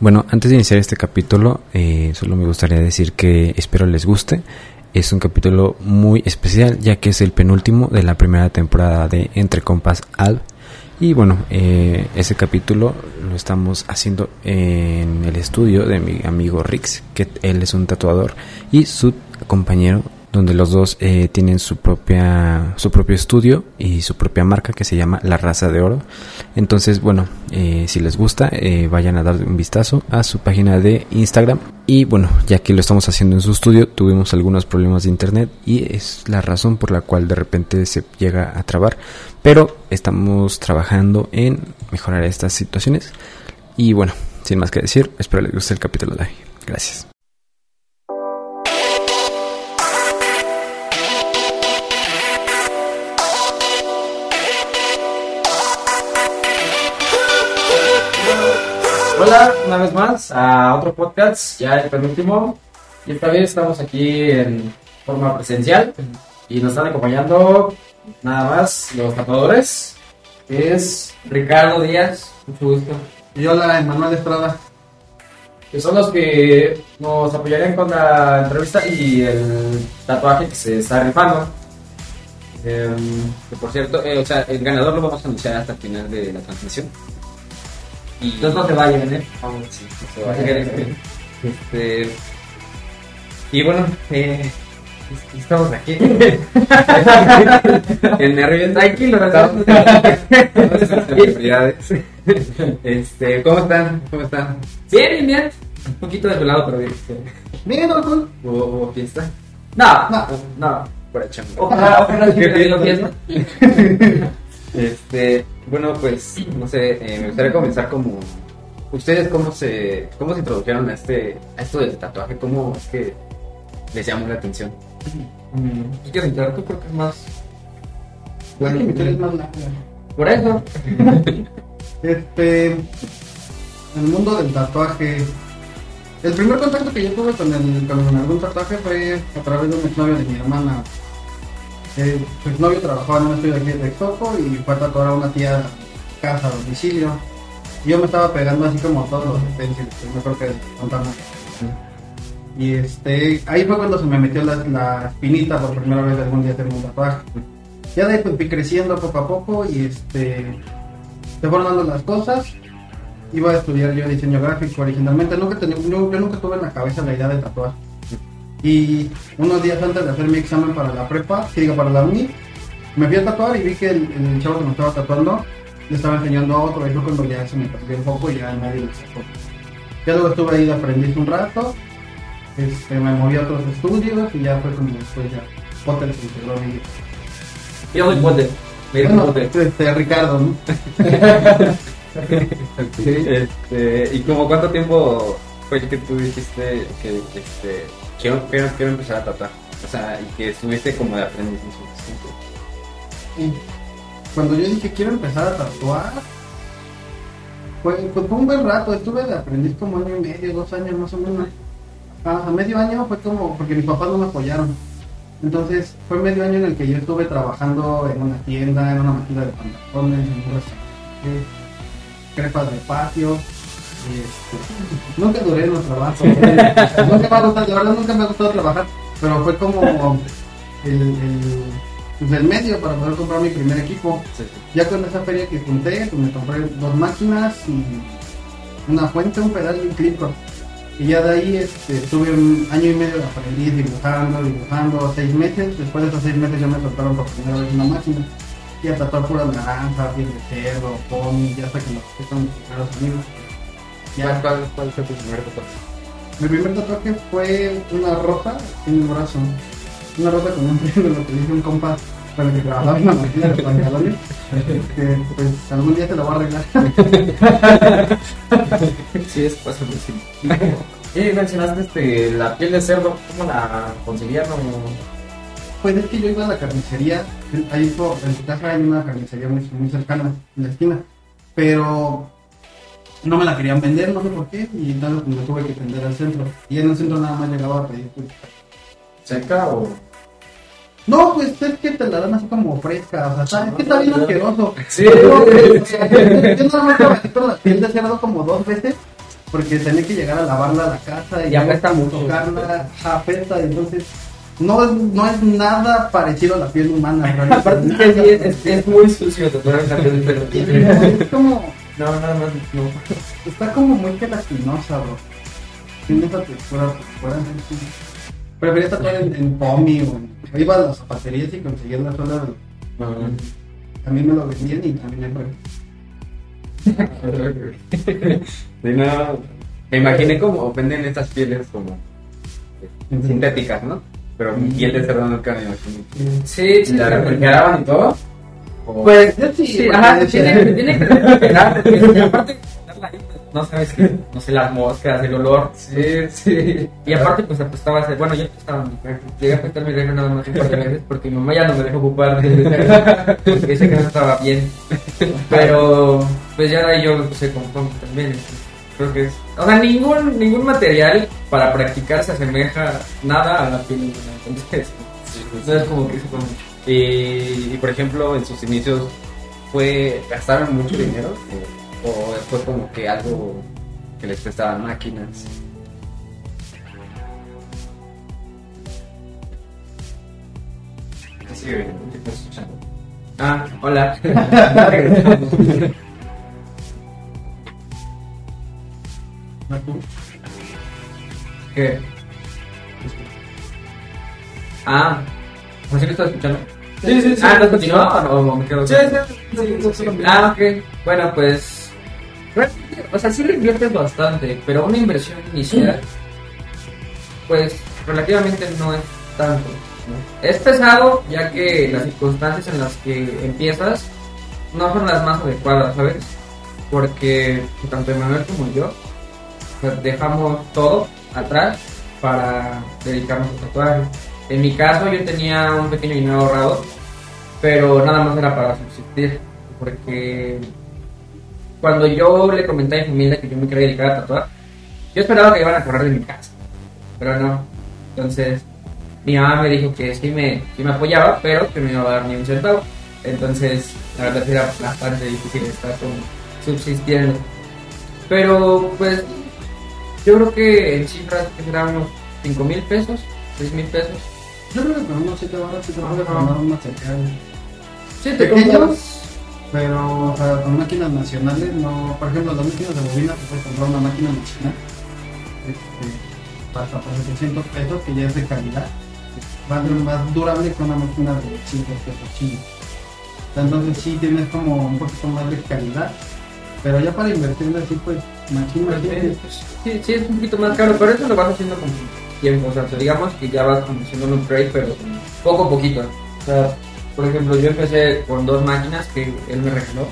Bueno, antes de iniciar este capítulo, eh, solo me gustaría decir que espero les guste. Es un capítulo muy especial ya que es el penúltimo de la primera temporada de Entre Compas Al. Y bueno, eh, ese capítulo lo estamos haciendo en el estudio de mi amigo Rix, que él es un tatuador, y su compañero donde los dos eh, tienen su propia su propio estudio y su propia marca que se llama La Raza de Oro. Entonces, bueno, eh, si les gusta, eh, vayan a dar un vistazo a su página de Instagram. Y bueno, ya que lo estamos haciendo en su estudio, tuvimos algunos problemas de internet y es la razón por la cual de repente se llega a trabar. Pero estamos trabajando en mejorar estas situaciones. Y bueno, sin más que decir, espero les guste el capítulo de hoy. Gracias. Hola, una vez más a otro podcast, ya el penúltimo. Y esta vez estamos aquí en forma presencial y nos están acompañando nada más los tatuadores. que Es Ricardo Díaz, mucho gusto. Y hola, Emanuel Estrada. Que son los que nos apoyarían con la entrevista y el tatuaje que se está rifando. Em, Que por cierto, eh, o sea, el ganador lo vamos a anunciar hasta el final de la transmisión. Y Entonces no se vayan, ¿eh? Vamos, sí, no se vayan. Este, y bueno, eh, estamos aquí. en nervios. Tranquilo, Estamos-. Este, ¿cómo están? ¿Cómo están? Bien, bien, bien. Un poquito desvelado, pero bien. Bien, Orkun. ¿Hubo, fiesta? No, No. no. Por el chamba. Ojalá, ojalá lo fiesta. Este, bueno, pues, no sé, eh, me gustaría comenzar como... ¿Ustedes cómo se, cómo se introdujeron a, este, a esto del tatuaje? ¿Cómo es que les llamó la atención? Mm, ¿Tú quieres entrar? Tú creo que es más. Bueno, mi historia es más larga. Por eso. Este. El mundo del tatuaje. El primer contacto que yo tuve con, el, con algún tatuaje fue a través de un exnovio de mi hermana. Eh, su exnovio trabajaba en un estudio aquí de Texcoco y fue a tatuar a una tía casa a domicilio. Yo me estaba pegando así como todos los utensilios, que no creo que contamos. Y este, ahí fue cuando se me metió la, la espinita por primera vez algún día tener un tatuaje. Ya de ahí pues, fui creciendo poco a poco y este, se fueron dando las cosas. Iba a estudiar yo diseño gráfico originalmente. Nunca tenía, yo nunca tuve en la cabeza la idea de tatuar. Y unos días antes de hacer mi examen para la prepa, que digo para la uni, me fui a tatuar y vi que el, el chavo que me estaba tatuando le estaba enseñando a otro. Y fue cuando ya se me perdió un poco y ya nadie me sacó. Ya luego estuve ahí de aprendiz un rato. Este, me moví a otros estudios y ya fue como después ya Potter se integró a mí. Yo soy Potter. Bueno, Potter. este, Ricardo, ¿no? Este, ¿Y como cuánto tiempo fue que tú dijiste que este, quiero, quiero, quiero empezar a tatuar? O sea, y que estuviste como de aprendiz en su cuando yo dije quiero empezar a tatuar, fue, pues, fue un buen rato, estuve de aprendiz como año y medio, dos años más o menos. A medio año fue como, porque mis papás no me apoyaron. Entonces fue medio año en el que yo estuve trabajando en una tienda, en una máquina de pantalones, en un restaurante, crepas de patio. Este, nunca duré en los trabajos. nunca me ha gustado, la verdad nunca me ha gustado trabajar, pero fue como el, el, pues, el medio para poder comprar mi primer equipo. Ya con esa feria que junté, pues me compré dos máquinas y una fuente, un pedal y un clipper. Y ya de ahí este, estuve un año y medio de aprendiz dibujando, dibujando, seis meses. Después de esos seis meses ya me soltaron por primera vez una máquina. Y a tatuar puras naranjas, piel de cerdo, pony, ya hasta que nos con mis primeros amigos. ¿Cuál, Ya. cuál, cuál fue tu primer tatuaje? Mi primer tatuaje fue una rosa en el brazo. Una rosa con un triángulo que hice un compa con el que trabajaba en la máquina de pantalones. Que pues algún día te lo voy a arreglar. Sí, es pasa sí. Y mencionaste este, la piel de cerdo, ¿cómo la consiguieron? Pues es que yo iba a la carnicería, ahí en su casa hay una carnicería muy, muy cercana, en la esquina, pero no me la querían vender, no sé por qué, y entonces pues, me tuve que tender al centro. Y en el centro nada más llegaba a pedir pues, ¿Seca o.? No, pues es que te la dan así como fresca, o sea, está- es que está bien asqueroso. Sí. Yo, yo nada más trabajé con la piel de cerdo como dos veces porque tenía que llegar a lavarla a la casa y, Y apesta mucho. tocarla, apesta, entonces no, es- no es nada parecido a la piel humana. Aparte es, es, es muy sucio tatuar la piel pelo. es como, No, nada más no. está como muy gelatinosa, bro. Tiene esa textura, pues, fuera, sí. Prefería tatuar en, en Pomi o en... Iba a las zapaterías y conseguía la sola. A mí me lo vendían y también me Sí, no, me imaginé como venden estas pieles como sintéticas, ¿no? Pero mi piel de cerdo nunca me imaginé. Sí, sí, la refrigeraban y todo. O- Pues Yo sí, sí, porque ajá, tiene, tiene que refrigerar, porque- y aparte, no sabes qué, no sé, las moscas, el olor. Sí, sí. Y aparte, pues apestaba, ese- bueno, yo refri. Llegué a apestar mi refri nada más un par de veces porque mi mamá ya no me dejó ocupar de porque dice que no estaba bien. Pero, pues ya de ahí yo me puse con también. Creo que es. O sea, ningún, ningún material para practicar se asemeja nada a la piel. Entonces, no es como que se puede mucho. Y, por ejemplo, en sus inicios, ¿fue gastaron mucho dinero? ¿O, o fue como que algo que les prestaban máquinas? Sí, te escuchando. Ah, hola. ¿Qué? Ah, ¿o sí me estás escuchando? Sí, sí, sí. Ah, ¿no continúa o no? me quedo? Sí, sí, sí, sí, sí. Ah, ok. Bueno, pues. O sea, sí le inviertes bastante, pero una inversión inicial, pues relativamente no es tanto. Es pesado, ya que las circunstancias en las que empiezas no son las más adecuadas, ¿sabes? Porque tanto Emanuel como yo pues, dejamos todo atrás para dedicarnos al tatuaje. En mi caso, yo tenía un pequeño dinero ahorrado, pero nada más era para subsistir, porque cuando yo le comenté a mi familia que yo me quería dedicar a tatuar, yo esperaba que iban a correr de mi casa, pero no. Entonces, mi mamá me dijo que sí me, sí me apoyaba, pero que no iba a dar ni un centavo. Entonces, la verdad era bastante difícil estar como subsistiendo. Pero, pues, yo creo que en cifras que serán unos 5 mil pesos, 6 mil pesos. Yo creo que con unos 7 baros sí te puedes formar un material. Sí, te Pequeños, pero o sea, con máquinas nacionales, no. Por ejemplo, las máquinas de bobina, te puedes comprar una máquina nacional. Este, hasta por 700 pesos, que ya es de calidad. Ser más durable que una máquina de 5 pesos chinos. Entonces, sí tienes como un poquito más de calidad. Pero ya para invertir así, pues, máquina. Sí, sí, es un poquito más caro, pero eso lo vas haciendo con tiempo. O sea, digamos que ya vas como haciendo un upgrade, pero poco a poquito. O sea, por ejemplo, yo empecé con dos máquinas que él me regaló.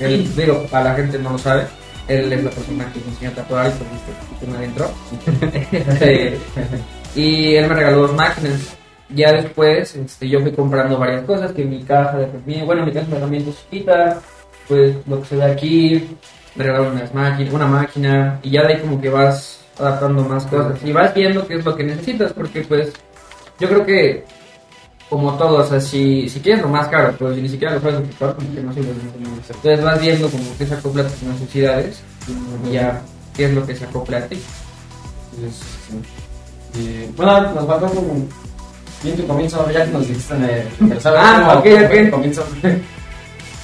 Él, digo, a la gente no lo sabe. Él es la persona que me enseñó a tatuar y pues tema adentro. Este, y él me regaló dos máquinas. Ya después, este, yo fui comprando varias cosas, que mi caja de herramientas, bueno, mi caja de herramientas chiquita, pues lo que se ve aquí, me regalaron unas máquinas, una máquina, y ya de ahí como que vas adaptando más cosas y vas viendo qué es lo que necesitas, porque pues yo creo que como todo, o sea, si, si quieres lo más caro, pero si ni siquiera lo puedes ocupar, como que no sirve. Entonces vas viendo como que se acopla a tus necesidades y ya qué es lo que se acopla a ti. Y, bueno, nos faltó como bien tu comienzo, ya que nos dijiste empezar Ah, ok, fue ok. el comienzo.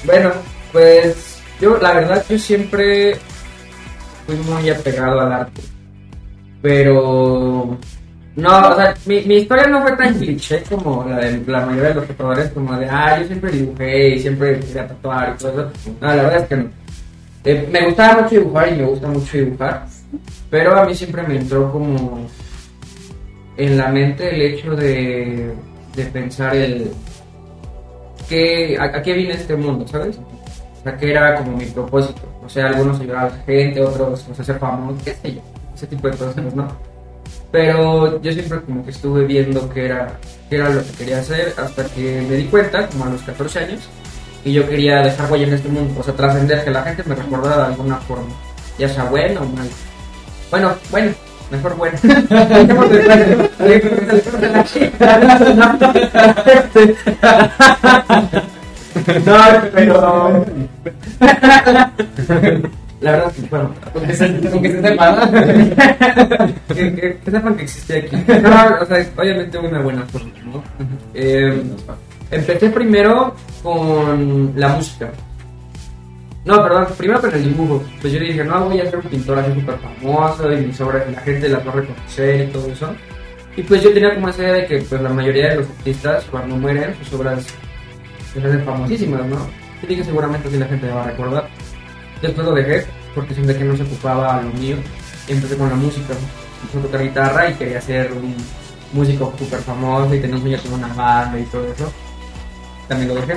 Bueno, pues yo la verdad yo siempre fui muy apegado al arte. Pero no, o sea, mi, mi historia no fue tan cliché como la de la mayoría de los tatuadores, como de, ah, yo siempre dibujé y siempre quería tatuar y todo eso. No, la verdad es que. Eh, me gustaba mucho dibujar y me gusta mucho dibujar, pero a mí siempre me entró como en la mente el hecho de, de pensar el que, a, qué viene este mundo, ¿sabes? O sea, que era como mi propósito. O sea, algunos ayudar a la gente, otros, sé, ser famosos, qué sé yo, ese tipo de cosas, ¿no? Pero yo siempre como que estuve viendo que era, que era lo que quería hacer hasta que me di cuenta, como a los 14 años, que yo quería dejar huella en este mundo, o sea, trascender, que la gente me recordara de alguna forma, ya sea bueno o mal. Bueno, bueno, mejor bueno. No, pero. La verdad, que, bueno, con que se, con que que, que- sepan que existe aquí. No, o sea, obviamente una buena forma, ¿no? Eh, empecé primero con la música. No, perdón, primero con el dibujo. Pues yo dije, no, voy a ser un pintor así súper famoso y mis obras la gente las va a reconocer y todo eso. Y pues yo tenía como esa idea de que pues la mayoría de los artistas cuando mueren sus obras se hacen famosísimas, ¿no? Y dije seguramente si la gente va a recordar. Después lo dejé porque sentí que no se ocupaba lo mío empecé con la música. Empecé a tocar guitarra y quería ser un músico súper famoso y tenía un sueño con una banda y todo eso. También lo dejé.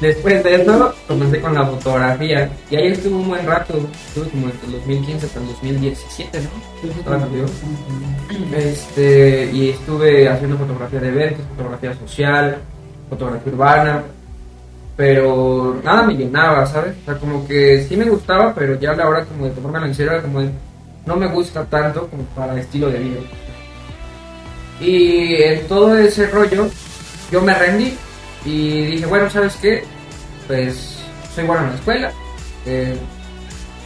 Después de eso comencé con la fotografía y ahí estuve un buen rato, estuve como desde el 2015 hasta el 2017, ¿no? Este, y estuve haciendo fotografía de eventos, fotografía social, fotografía urbana, pero nada me llenaba, ¿sabes? O sea, como que sí me gustaba, pero ya a la hora como de tomármelo en serio como no me gusta tanto como para estilo de vida. Y en todo ese rollo yo me rendí y dije, bueno, ¿sabes qué? Pues soy bueno en la escuela, eh,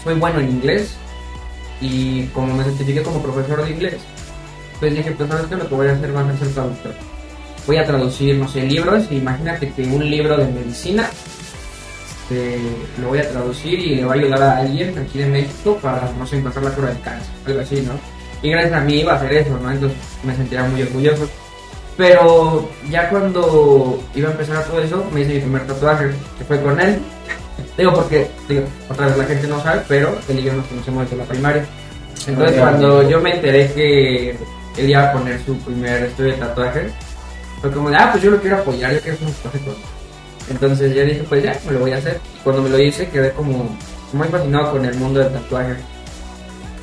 soy bueno en inglés y como me certifiqué como profesor de inglés, pues dije, pues sabes qué, lo que voy a hacer va a ser traductor. Voy a traducir, no sé, libros. Imagínate que un libro de medicina este, lo voy a traducir y le va a ayudar a alguien aquí de México para, no sé, encontrar la cura del cáncer, algo así, ¿no? Y gracias a mí iba a hacer eso, ¿no? Entonces me sentía muy orgulloso. Pero ya cuando iba a empezar todo eso, me hice mi primer tatuaje, que fue con él. Digo porque, digo, otra vez la gente no sabe, pero él y yo nos conocemos desde la primaria. Entonces cuando yo me enteré que él iba a poner su primer estudio de tatuaje, fue como de, ah, pues yo lo quiero apoyar, yo quiero hacer un él. Entonces yo dije, pues ya, me lo voy a hacer. Y cuando me lo hice quedé como muy fascinado con el mundo del tatuaje.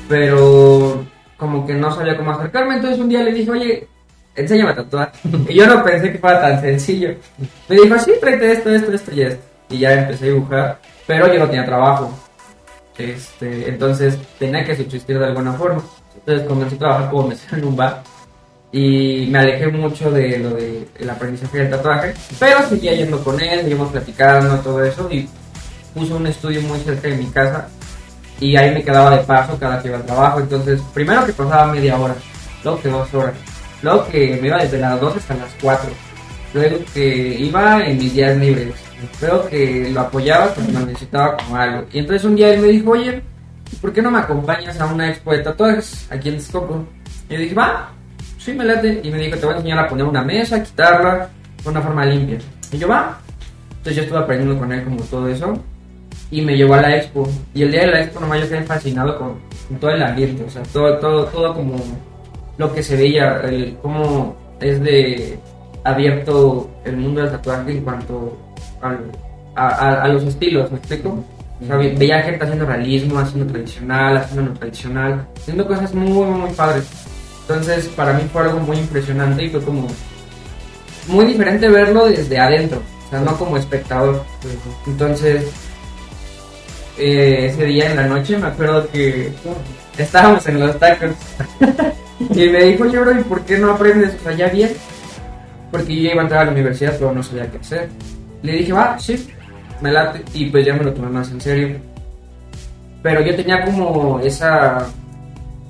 Pero como que no sabía cómo acercarme, entonces un día le dije, oye, enséñame a tatuar. Y yo no pensé que fuera tan sencillo. Me dijo, sí, tráete esto, esto, esto y esto. Y ya empecé a dibujar, pero yo no tenía trabajo. Este, entonces tenía que subsistir de alguna forma. Entonces comencé a trabajar como mesero en un bar y me alejé mucho de lo del el aprendizaje del tatuaje, pero seguía yendo con él, seguimos platicando todo eso y puse un estudio muy cerca de mi casa y ahí me quedaba de paso cada que iba al trabajo, entonces primero que pasaba media hora, luego que dos horas, luego que me iba desde las 2 hasta las 4, luego que iba en mis días libres, luego que lo apoyaba cuando me necesitaba como algo y entonces un día él me dijo, oye, ¿por qué no me acompañas a una expo de tatuajes aquí en Texcoco? Y yo dije, va, sí, me late. Y me dijo, te voy a enseñar a poner una mesa, quitarla de una forma limpia. Y yo, va. Entonces yo estuve aprendiendo con él como todo eso. Y me llevó a la expo. Y el día de la expo nomás yo quedé fascinado con, con todo el ambiente. O sea, todo, todo, todo como lo que se veía, el, cómo es de abierto el mundo del tatuaje en cuanto al- a, a- a los estilos, ¿me explico? O sea, ve- veía gente haciendo realismo, haciendo tradicional, haciendo no tradicional, haciendo cosas muy, muy padres. Entonces, para mí fue algo muy impresionante y fue como muy diferente verlo desde adentro, o sea, no como espectador. Entonces, eh, ese día en la noche me acuerdo que estábamos en los tacos y me dijo, oye, bro, ¿y por qué no aprendes? O sea, ya bien, porque yo iba a entrar a la universidad, pero no sabía qué hacer. Le dije, va, sí, me late, y pues ya me lo tomé más en serio. Pero yo tenía como esa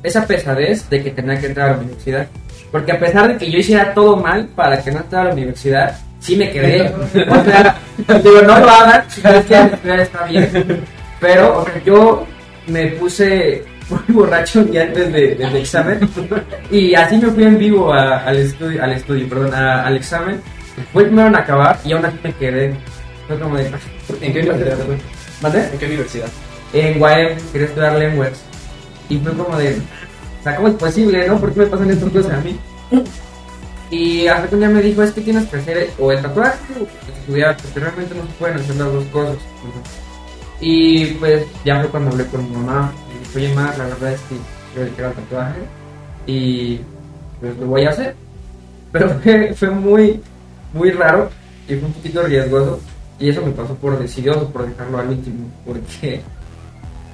esa pesadez de que tenía que entrar a la universidad. Porque a pesar de que yo hiciera todo mal para que no entrara a la universidad, sí me quedé. O sea, digo, no lo hagan, si que la universidad está bien. Pero, o sea, yo me puse muy borracho día antes de- del examen. Y así me fui en vivo a- al estudio, al estudio, perdón, a- al examen. Fue primero en acabar y aún así me quedé. Fue como de... ¿En qué universidad. ¿En qué universidad? en UAM quería estudiar lenguas. Y fue como de, o sea, ¿cómo es posible, no? ¿Por qué me pasan estas cosas a mí? Y hasta que un me dijo, es que tienes que hacer o el tatuaje o estudiar, porque realmente no se pueden hacer las dos cosas. Y pues ya fue cuando hablé con mi mamá. Y dije, oye, ma, la verdad es que yo quiero el tatuaje y pues lo voy a hacer. Pero fue, fue muy, muy raro y fue un poquito riesgoso. Y eso me pasó por decidioso, por dejarlo al último, porque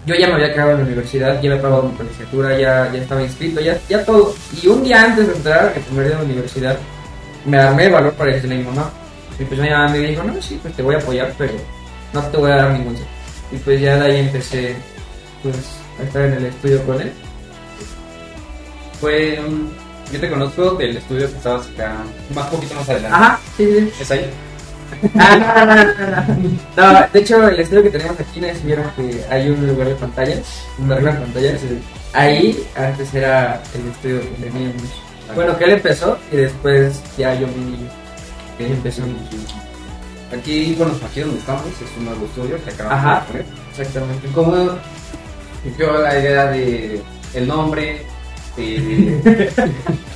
yo ya me había quedado en la universidad, ya había pagado mi licenciatura, ya, ya estaba inscrito, ya, ya todo. Y un día antes de entrar, el primer día de la universidad, me armé de valor para decirle a mi mamá. Y pues mi mamá me dijo, no, sí, pues te voy a apoyar, pero no te voy a dar ningún Y pues ya de ahí empecé pues a estar en el estudio con él. Fue un... Yo te conozco del estudio que estabas acá, más poquito más adelante. Ajá, sí, sí. ¿Es ahí? Ah, no, no, no, no, no. No, de hecho, el estudio que tenemos aquí, no sé si vieron que hay un lugar de pantallas, un arreglo de pantallas. Ahí antes era el estudio que teníamos. Bueno, que él empezó y después ya yo vi que empezamos. Aquí, bueno, aquí donde estamos es un nuevo estudio que acabamos Ajá. de poner. Exactamente. ¿Cómo surgió la idea de el nombre? De...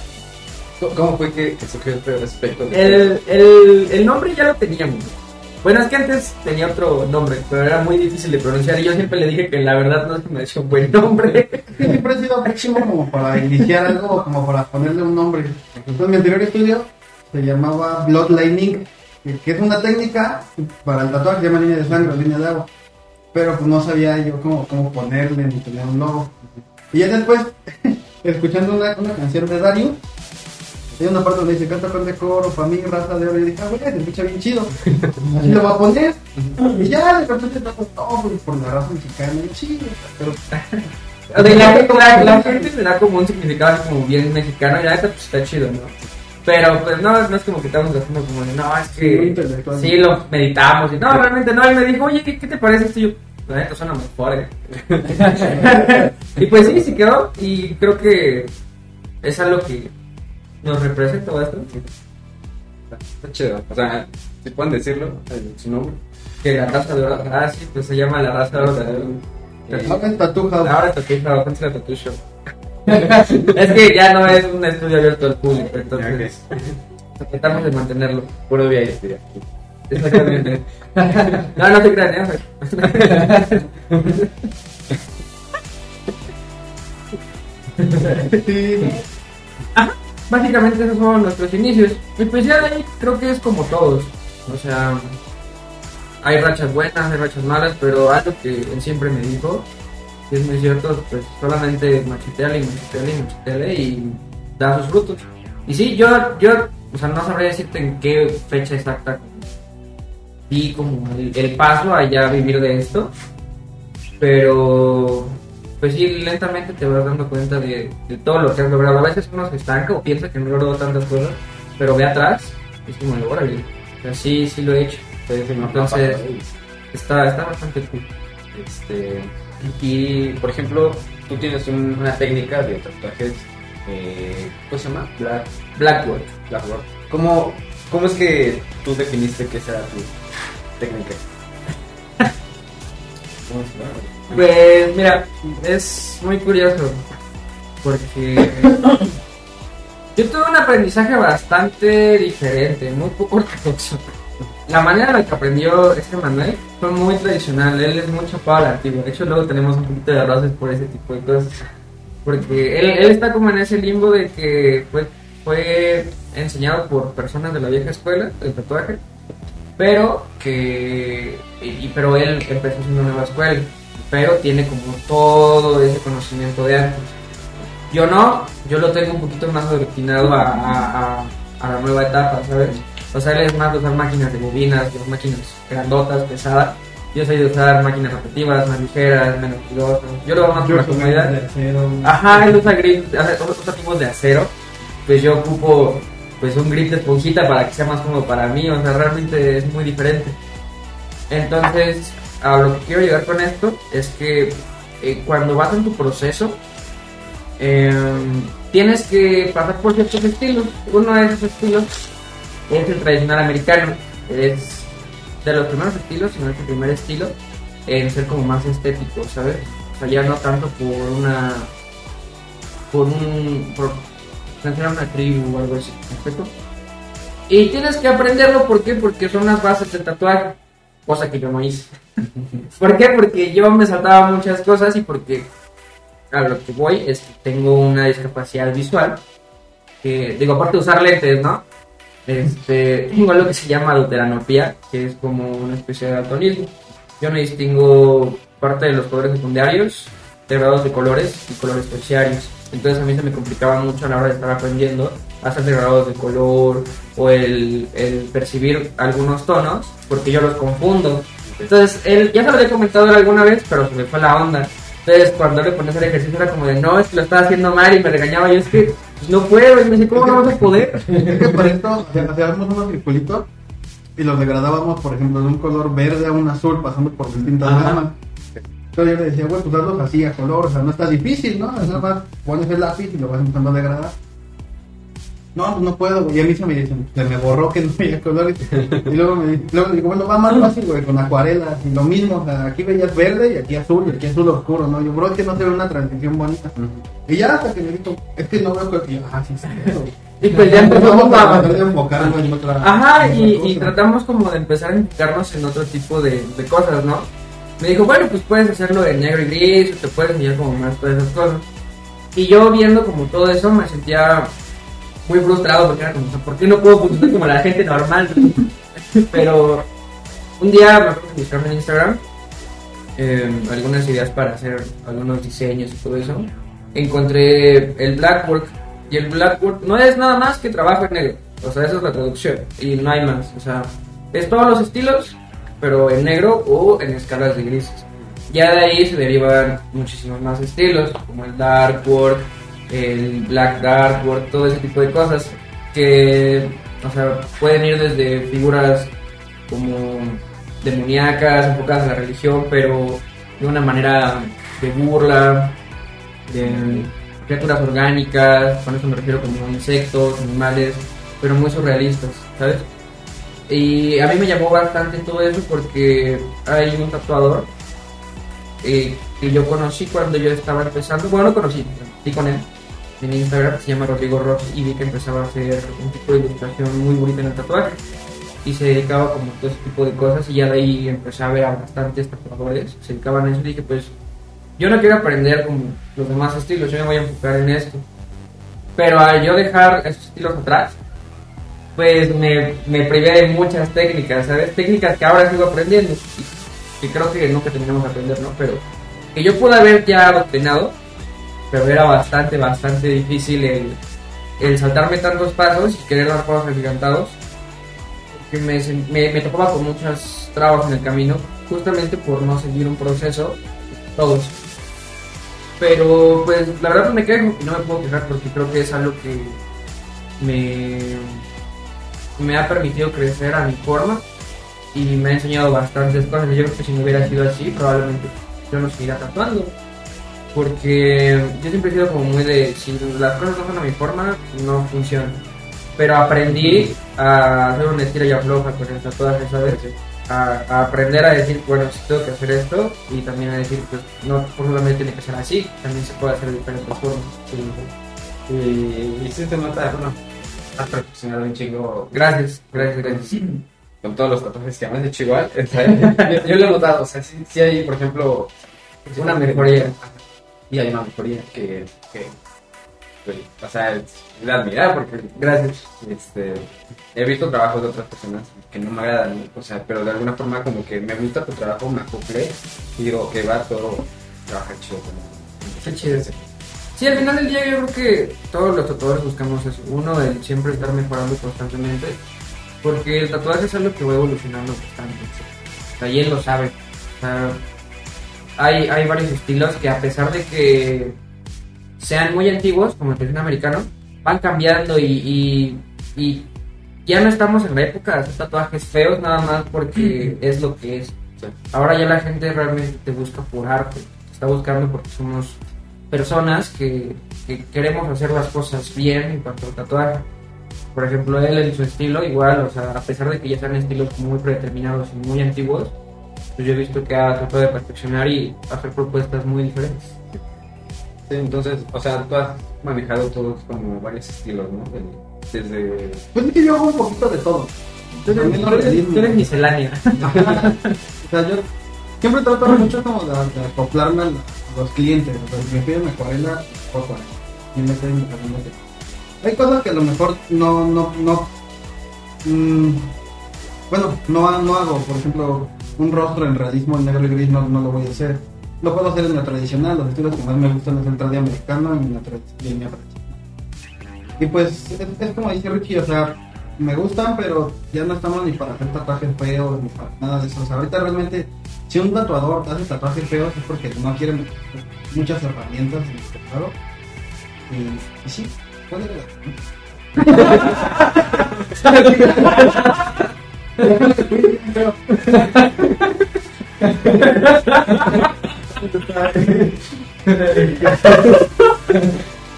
¿Cómo fue que, que surgió este respecto? El, el, el nombre ya lo teníamos. Bueno, es que antes tenía otro nombre, pero era muy difícil de pronunciar y yo siempre le dije que la verdad no es que me decía un buen nombre. Sí, siempre ha sido pésimo como para iniciar algo o como para ponerle un nombre. Entonces, mi anterior estudio se llamaba Bloodlining, que que es una técnica para el tatuaje, se llama línea de sangre o línea de agua. Pero pues no sabía yo cómo, cómo ponerle ni tener un logo. Y ya después, escuchando una, una canción de Dario, hay una parte donde dice canta con de coro, para mí, raza de oro. Y dije, ah, güey, se escucha bien chido. Así lo voy a poner. Y ya, de repente está con todo pues, por la raza mexicana. Y sí, pero O sea, la, la, la gente le da como un significado así como bien mexicano y la neta pues está chido, ¿no? Pero pues no, no es como que estamos haciendo como de, no, es que intelectual. sí lo meditamos y no, realmente no, él me dijo, oye, ¿qué, qué te parece esto? Y yo, la neta suena mejor, eh. y pues sí, sí quedó y creo que es algo que nos representa bastante. Está chido. O sea, si pueden decirlo, eh, su nombre. Que la raza de oro, ah sí, pues se llama la raza de oro. Ahora es House. Ahora Tattoo House, antes era Shop. es que ya no es un estudio abierto al público, entonces tratamos de mantenerlo. Puro VIP. Exactamente. no, no te crean, ¿eh? Básicamente esos fueron nuestros inicios. Y pues ya de ahí creo que es como todos. O sea, hay rachas buenas, hay rachas malas, pero algo que él siempre me dijo, que es muy cierto, pues solamente macheteale y macheteale y macheteale y da sus frutos. Y sí, yo, yo, o sea, no sabría decirte en qué fecha exacta di como el, el paso a ya vivir de esto, pero pues sí, lentamente te vas dando cuenta de, de todo lo que has logrado. A veces uno se estanca o piensa que no logró tantas cosas, pero ve atrás, es como, órale, o sea, sí, sí lo he hecho. Entonces, está, está bastante cool. Este, y, por ejemplo, tú tienes un- una técnica de tatuajes, eh, ¿cómo se llama? Black, Blackboard. Blackboard. ¿Cómo, ¿Cómo es que tú definiste que esa era tu técnica? ¿Cómo se llama? Pues mira, es muy curioso porque yo tuve un aprendizaje bastante diferente, muy poco ortodoxo. La manera en la que aprendió este Manuel fue muy tradicional, él es mucho para la antigua. De hecho, luego tenemos un poquito de roces por ese tipo de cosas. Porque él, él está como en ese limbo de que fue, fue enseñado por personas de la vieja escuela, el tatuaje, pero que y- pero él empezó en una nueva escuela pero tiene como todo ese conocimiento de antes yo no yo lo tengo un poquito más aglutinado a, a, a- a la nueva etapa sabes o sea él es más de usar máquinas de bobinas de máquinas grandotas pesadas yo soy de usar máquinas repetitivas más ligeras menos ruidosas yo lo hago más por la comodidad Ajá, él usa grip, usa tipos de acero. Pues yo ocupo pues un grip de esponjita para que sea más cómodo para mí. O sea, realmente es muy diferente. Entonces, a lo que quiero llegar con esto es que eh, cuando vas en tu proceso, em, tienes que pasar por ciertos estilos. Uno de esos estilos es el tradicional americano. Es de los primeros estilos, si no es el primer estilo, en ser como más estético, ¿sabes? O sea, ya no tanto por una por un por una tribu o algo así, ¿me explico? Y tienes que aprenderlo, ¿por qué? Porque son las bases del tatuaje, cosa que yo no hice. ¿Por qué? Porque yo me saltaba muchas cosas y porque a lo que voy es que tengo una discapacidad visual, que digo, aparte de usar lentes, ¿no? Este, tengo algo que se llama deuteranopía, que es como una especie de daltonismo. Yo no distingo parte de los colores secundarios, degradados de colores y colores terciarios. Entonces a mí se me complicaba mucho a la hora de estar aprendiendo a hacer degradados de color o el, el percibir algunos tonos, porque yo los confundo. Entonces, él ya se lo había comentado alguna vez, pero se me fue la onda. Entonces, cuando le ponías el ejercicio era como de, no, es que lo estaba haciendo mal y me regañaba. Yo es que pues, no puedo. Y me dice, ¿cómo no vas a poder? Es que para esto hacíamos unos circulitos y los degradábamos, por ejemplo, de un color verde a un azul, pasando por distintas gamas. Entonces yo le decía, bueno, pues hazlos así a color, o sea, no está difícil, ¿no? Es nada más pones el lápiz y lo vas empezando a degradar. No, pues no puedo, güey. Y a mí se me dicen, se me borró que no había color. Y luego me di- luego digo, bueno, va más fácil, güey, con acuarelas. Y lo mismo, o sea, aquí veías verde y aquí azul, y aquí azul oscuro, ¿no? Yo, bro, es que no se ve una transición bonita. Y ya hasta que me dijo, es que no veo que. Ah, sí, sí, eso. Y pues ya empezamos a enfocarnos en otra. Ajá, en y, otra y cosa. tratamos como de empezar a enfocarnos en otro tipo de, de cosas, ¿no? Me dijo, bueno, pues puedes hacerlo en negro y gris, o te puedes enseñar como más todas esas cosas. Y yo viendo como todo eso me sentía muy frustrado porque era como, ¿por qué no puedo funcionar como la gente normal? Pero un día me acuerdo de buscarme en Instagram eh, algunas ideas para hacer algunos diseños y todo eso. Encontré el Blackwork y el Blackwork no es nada más que trabajo en negro. O sea, esa es la traducción y no hay más. O sea, es todos los estilos, pero en negro o en escalas de grises. Ya de ahí se derivan muchísimos más estilos, como el Darkwork, el Black Darkwork, todo ese tipo de cosas que, o sea, pueden ir desde figuras como demoníacas, enfocadas en la religión, pero de una manera de burla, de criaturas orgánicas, con eso me refiero como insectos, animales, pero muy surrealistas, ¿sabes? Y a mí me llamó bastante todo eso porque hay un tatuador eh, que yo conocí cuando yo estaba empezando, bueno, no conocí, sí con él en Instagram, se llama Rodrigo Ross y vi que empezaba a hacer un tipo de ilustración muy bonita en el tatuaje y se dedicaba como a todo ese tipo de cosas y ya de ahí empecé a ver a bastantes tatuadores que se dedicaban a eso y dije pues yo no quiero aprender como los demás estilos, yo me voy a enfocar en esto. Pero al yo dejar esos estilos atrás, pues me, me privé de muchas técnicas, ¿sabes? Técnicas que ahora sigo aprendiendo y que creo que nunca terminamos de aprender, ¿no? Pero que yo pude haber ya adoctrinado, pero era bastante, bastante difícil el, el saltarme tantos pasos y querer dar pasos agigantados. Que me, me, me topaba con muchas trabas en el camino, justamente por no seguir un proceso, todos. Pero pues la verdad no me quejo y no me puedo quejar porque creo que es algo que me, me ha permitido crecer a mi forma y me ha enseñado bastantes cosas. Yo creo que si no hubiera sido así, probablemente yo no seguiría tatuando. Porque yo siempre he sido como muy de, si las cosas no son a mi forma, no funcionan. Pero aprendí a hacer un estilo y afloja con el tatuaje, ¿sabes? A, a aprender a decir, bueno, sí tengo que hacer esto y también a decir, pues no solamente tiene que ser así, también se puede hacer de diferentes formas. Y, y sí te nota, bueno, has perfeccionado un chingo Gracias, gracias, gracias. con todos los tatuajes que me has hecho igual. yo, yo lo he notado, o sea, sí, sí hay, por ejemplo, Una mejoría. Y hay una mejoría que, que pues, o sea, es de admirar porque Gracias. este, he visto trabajos de otras personas que no me agradan, o sea, pero de alguna forma como que me gusta tu trabajo, me acoplé y digo que va todo trabajar chido Qué chido. Sí, al final del día yo creo que todos los tatuadores buscamos eso. Uno, el siempre estar mejorando constantemente. Porque el tatuaje es algo que va evolucionando bastante. O sea, y él lo sabe. O sea, hay, hay varios estilos que a pesar de que sean muy antiguos, como el tradición americano, van cambiando y, y, y ya no estamos en la época de hacer tatuajes feos nada más porque es lo que es. Ahora ya la gente realmente te busca por arte, te está buscando porque somos personas que, que queremos hacer las cosas bien en cuanto al tatuaje. Por ejemplo, él en su estilo, igual, o sea, a pesar de que ya sean estilos muy predeterminados y muy antiguos, pues yo he visto que ha tratado de perfeccionar y hacer propuestas muy diferentes. Sí, entonces, o sea, tú has manejado todos como varios estilos, ¿no? De- Desde... Pues es que yo hago un poquito de todo. Tú eres, También tú eres- eres miscelánea. O sea, yo siempre trato mucho como de, de acoplarme a los clientes. O sea, si me piden acuarela, acuarela. Y me piden. Hay cosas que a lo mejor no, no, no. mm, bueno, no, no hago. Por ejemplo, un rostro en realismo en negro y gris no, no lo voy a hacer. Lo puedo hacer en la tradicional. Los estilos que más me gustan es el tradi americano y en la tradicional. Y pues es, es como dice Richie, o sea, me gustan, pero ya no estamos ni para hacer tatuajes feos ni para nada de eso. O sea, ahorita realmente, si un tatuador te hace tatuajes feos es porque no quiere muchas herramientas en el tatuado. Y, y sí, puede ver.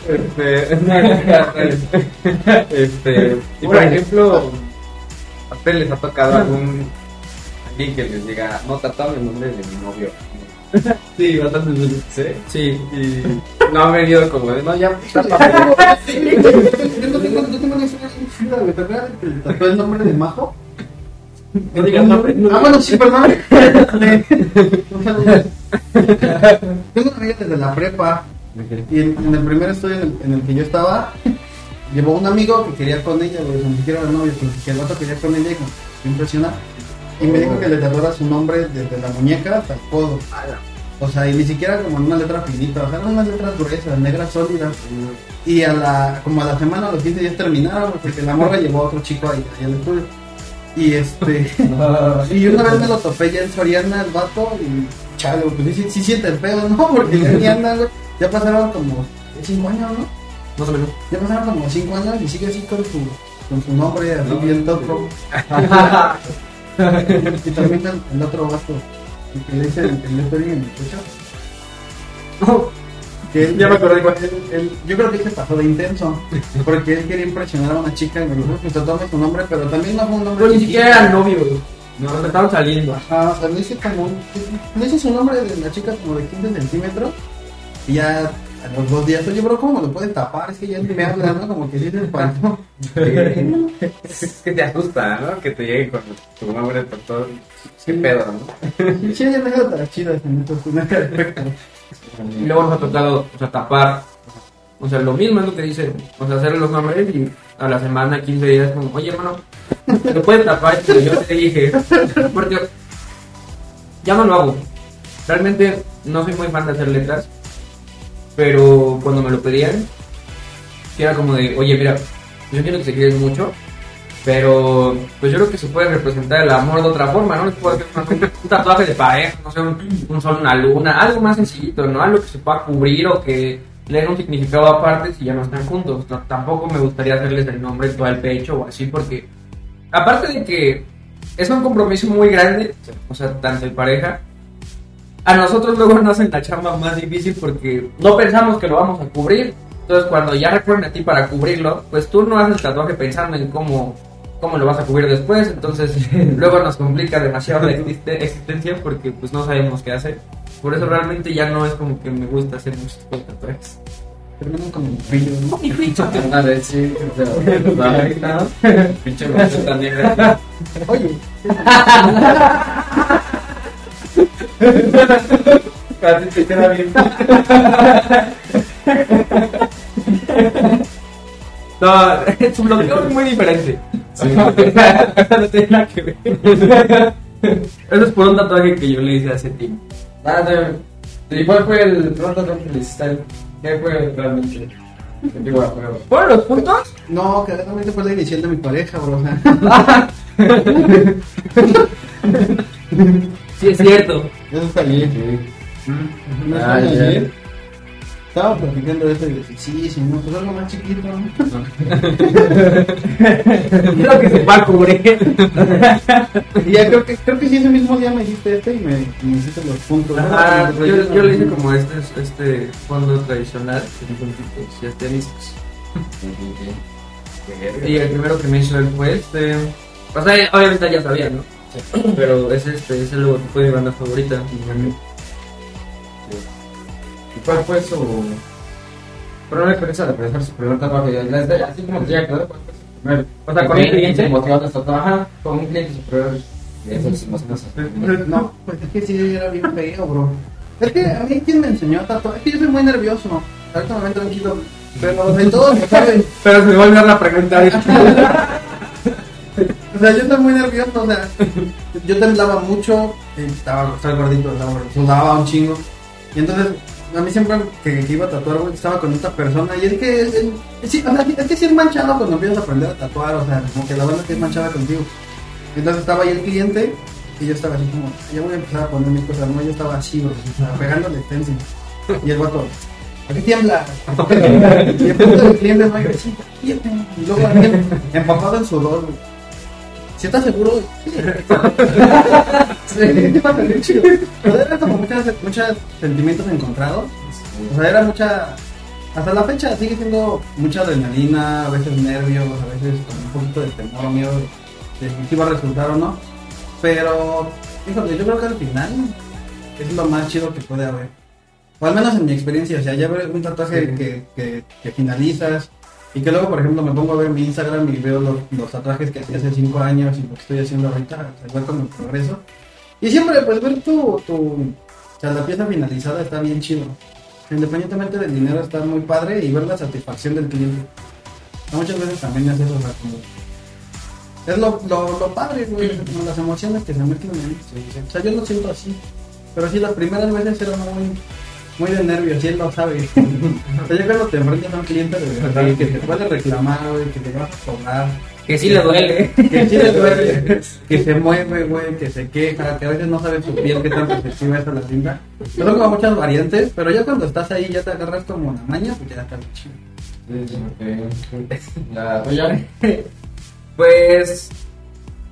Este, este, y por ejemplo, a ustedes les ha tocado algún que les diga, no tatuame el nombre de mi novio. Sí, bastante duro. ¿Sí? Sí. Y no ha venido como de, no, ya, tápame". Yo tengo, yo tengo una historia bien chida, güey. ¿Te acuerdas que el nombre de Majo? No digas nombre. Ah, bueno, sí, perdón. Tengo una amiga desde la prepa. Y en, en el primer estudio en el, en el que yo estaba, llevó un amigo que quería con ella, güey, ni siquiera era novio, pero que el otro quería con ella y me impresiona. Y me dijo que le tatuara su nombre desde la muñeca hasta el codo. O sea, y ni siquiera como en una letra finita, o sea, eran unas letras gruesas, negras sólidas. Y a la, como a la semana, a los 15 días terminaron, porque la morra llevó a otro chico ahí, ahí al estudio. Y este, y una vez me lo topé ya en Soriana, el vato, y chale, pues sí, sí siente el pedo, ¿no? Porque ya ni anda, güey. Ya pasaron como 5 años, ¿no? Más o menos. Ya pasaron como 5 años y sigue así con su, con su nombre, así bien topo. y también el, el otro vato, el que le dice el, el en el pecho. Que él- Ya me acordé igual. yo creo que se pasó de intenso, porque él quería impresionar a una chica me dijo que tome su nombre, pero también no fue un nombre Pero ni siquiera eran novios. No, estaban saliendo. Ajá, o sea, le hice como un- le hice su nombre de la chica como de 15 centímetros y ya los dos días, oye bro, ¿cómo me lo pueden tapar? Es que ya ni me hablan, ¿no? Como que sí se espantó. Es que te asusta, ¿no? Que te llegue con tu nombre por todo. Qué pedo, ¿no? Sí, ya me tan chidas en estos. Y luego nos ha tocado, o sea, tapar. O sea, lo mismo es lo que dicen. O sea, hacer los nombres y a la semana, 15 días, como, oye, hermano, ¿lo puedes tapar? Y yo te dije, porque ya no lo hago. Realmente no soy muy fan de hacer letras, pero cuando me lo pedían, era como de, oye, mira, yo quiero que se quieren mucho, pero pues yo creo que se puede representar el amor de otra forma, ¿no? Les hacer un, tatuaje de pareja, no sé, un, un sol, una luna, algo más sencillito, ¿no? Algo que se pueda cubrir o que le den un significado aparte si ya no están juntos. No, tampoco me gustaría hacerles el nombre todo el pecho o así, porque aparte de que es un compromiso muy grande, o sea, tanto en pareja, a nosotros luego nos hacen la chamba más difícil porque no pensamos que lo vamos a cubrir. Entonces, cuando ya recurren a ti para cubrirlo, pues tú no haces el tatuaje pensando en cómo, cómo lo vas a cubrir después. Entonces, luego nos complica demasiado la existe- existencia porque pues no sabemos qué hacer. Por eso realmente ya no es como que me gusta hacer muchos tatuajes. Terminan como un brillo, ¿no? A ver, sí. Pinche negra. Oye, Casi te queda bien. No, su bloqueo es muy diferente. no tiene nada que ver. Eso es por un tatuaje que yo le hice hace tiempo. Ah, de- ¿Y cuál fue el pronto que le hiciste? ¿Qué fue realmente? ¿Fueron los puntos? no, que realmente fue la inicial de mi pareja, bro. Sí, es cierto. eso salí. No Ah, ya. ayer Estaba platicando eso y dije, sí, sí, no, pues algo más chiquito. ¿no? Creo que se va a cubrir. Y ya creo que, creo que sí, ese mismo día me dijiste este y me, me hiciste los puntos. ¿no? Ajá, Los yo, yo le hice como este, este fondo tradicional, que son puntitos y asteriscos. Y el primero que me hizo él fue este. O sea, obviamente ya sabía, ¿no? Pero es este, es el logotipo de mi banda favorita. ¿Y cuál fue su primera experiencia de realizar su primer? Ya- ya- ya- Así como te ¿cuál fue su primer? O sea, con un cliente. motivando a trabajar con un cliente superior. No, pues es que sí, era bien feo, bro. Es que a mí quien me enseñó a tatuar, es que yo soy muy nervioso. Ahorita me ven tranquilo. Pero de todo lo saben. Pero se me va a olvidar la pregunta. O sea, yo estoy muy nervioso, o sea, yo temblaba mucho, eh, estaba, estaba gordito, estaba gordito, sudaba un chingo. Y entonces a mí siempre que, iba a tatuar, güey, estaba con esta persona y es que es, es- sí, o es que sí es manchado cuando empiezas a aprender a tatuar, o sea, como que la banda que es manchada contigo. Entonces estaba ahí el cliente y yo estaba así como, ya voy a empezar a poner mis cosas, no, yo estaba así, bro, sea, pegándole stencil. Y el vato, ¿a qué tiembla? y el punto del cliente, no. Y luego alguien empapado en sudor, güey. ¿Sí estás seguro? Sí. Sí, era como muchas, muchos sentimientos encontrados. O sea, era mucha. Hasta la fecha sigue siendo mucha adrenalina, a veces nervios, a veces con un poquito de temor o miedo de si iba a resultar o no. Pero, híjole, yo creo que al final es lo más chido que puede haber. O al menos en mi experiencia, o sea, ya ver un tatuaje que, que, que finalizas y que luego, por ejemplo, me pongo a ver mi Instagram y veo los, los tatuajes que hacía hace 5 años y lo que estoy haciendo ahorita, o sea, como el progreso. Y siempre, pues, ver tu, tu, o sea, la pieza finalizada está bien chido. Independientemente del dinero está muy padre y ver la satisfacción del cliente. Muchas veces también es eso, o como... Es lo, lo, lo padre, güey, las emociones que se mezclan ahí. O sea, yo lo siento así. Pero sí, las primeras veces era muy, muy de nervios, y él lo sabe. o sea, yo cuando te enfrentas a un cliente de verdad que te puede reclamar, güey, que te vas a cobrar, Que sí le duele. que sí le duele, que se mueve, güey, que se queja, que a veces no sabe su piel qué tan perceptiva es a la cinta. Son como muchas variantes, pero ya cuando estás ahí ya te agarras como la maña, pues ya está bien chido. La tuya. Pues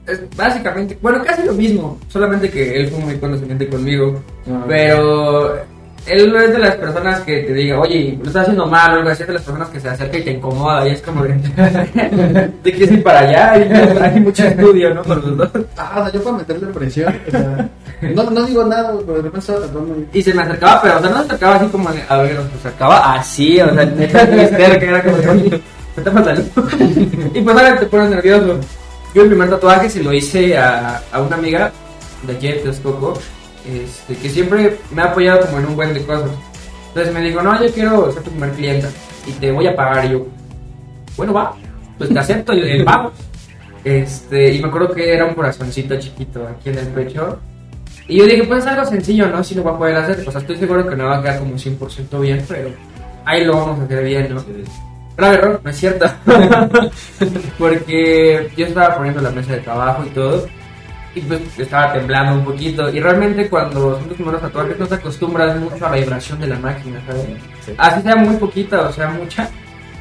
es básicamente, bueno, casi lo mismo, solamente que él fue muy condescendiente conmigo, Ah. pero él no es de las personas que te diga, oye, lo estás haciendo mal o algo así, es de las personas que se acerca y te incomoda y es como de, te quieres ir para allá y hay mucho estudio, ¿no? Por los dos. Ah, o sea, yo para meterle presión, o sea, no, no digo nada, pero de repente estaba tratando y... Se me acercaba, pero o sea, no se acercaba así como, a ver, se acercaba así, o sea, neta, cerca, era como oye, me está faltando. y pues ahora te pones nervioso. Yo el primer tatuaje se lo hice a, a una amiga de aquí de Texcoco, este, que siempre me ha apoyado como en un buen de cosas. Entonces me dijo, no, yo quiero ser tu primer clienta y te voy a pagar. Y yo, bueno, va, pues te acepto el, el pago. Este, y me acuerdo que era un corazoncito chiquito aquí en el pecho. Y yo dije, pues es algo sencillo, ¿no? Si lo voy a poder hacer. O sea, estoy seguro que no va a quedar como 100% bien, pero ahí lo vamos a hacer bien, ¿no? Grave error, no es cierto. Porque yo estaba poniendo la mesa de trabajo y todo. Y pues estaba temblando un poquito. Y realmente cuando son tus primeros tatuajes no te acostumbras mucho a la vibración de la máquina, ¿sabes? Así sea muy poquita o sea mucha,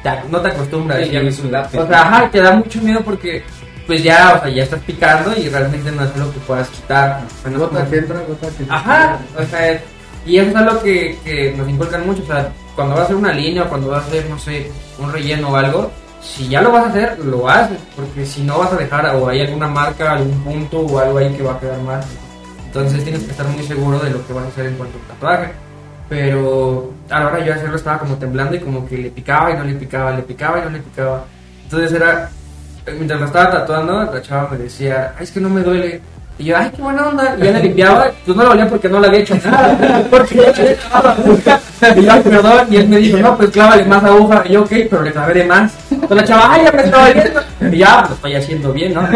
te- no te acostumbras. Sí, ya ves un lápiz. O sea, ajá, te da mucho miedo porque pues ya, o sea, ya estás picando y realmente no es algo que puedas quitar. Gota que entra, gota que Ajá, o sea, y eso es algo que, que nos inculcan mucho, o sea, cuando vas a hacer una línea o cuando vas a hacer, no sé, un relleno o algo, si ya lo vas a hacer, lo haces, porque si no vas a dejar o hay alguna marca, algún punto o algo ahí que va a quedar mal. Entonces tienes que estar muy seguro de lo que vas a hacer en cuanto al tatuaje. Pero a la hora de yo hacerlo estaba como temblando y como que le picaba y no le picaba, le picaba y no le picaba. Entonces era, mientras lo estaba tatuando, la chava me decía, ay, es que no me duele. Y yo, ay, qué buena onda. Y ya le limpiaba, pues no lo olía porque no le había hecho nada. Porque le había la aguja. Y yo, "Ay, perdón. Y él me dijo, no, pues clávale más aguja. Y yo, ok, pero le clavé de más. Entonces la chava, ay, ya me estaba viendo. Y ya, pues lo estoy haciendo bien, ¿no?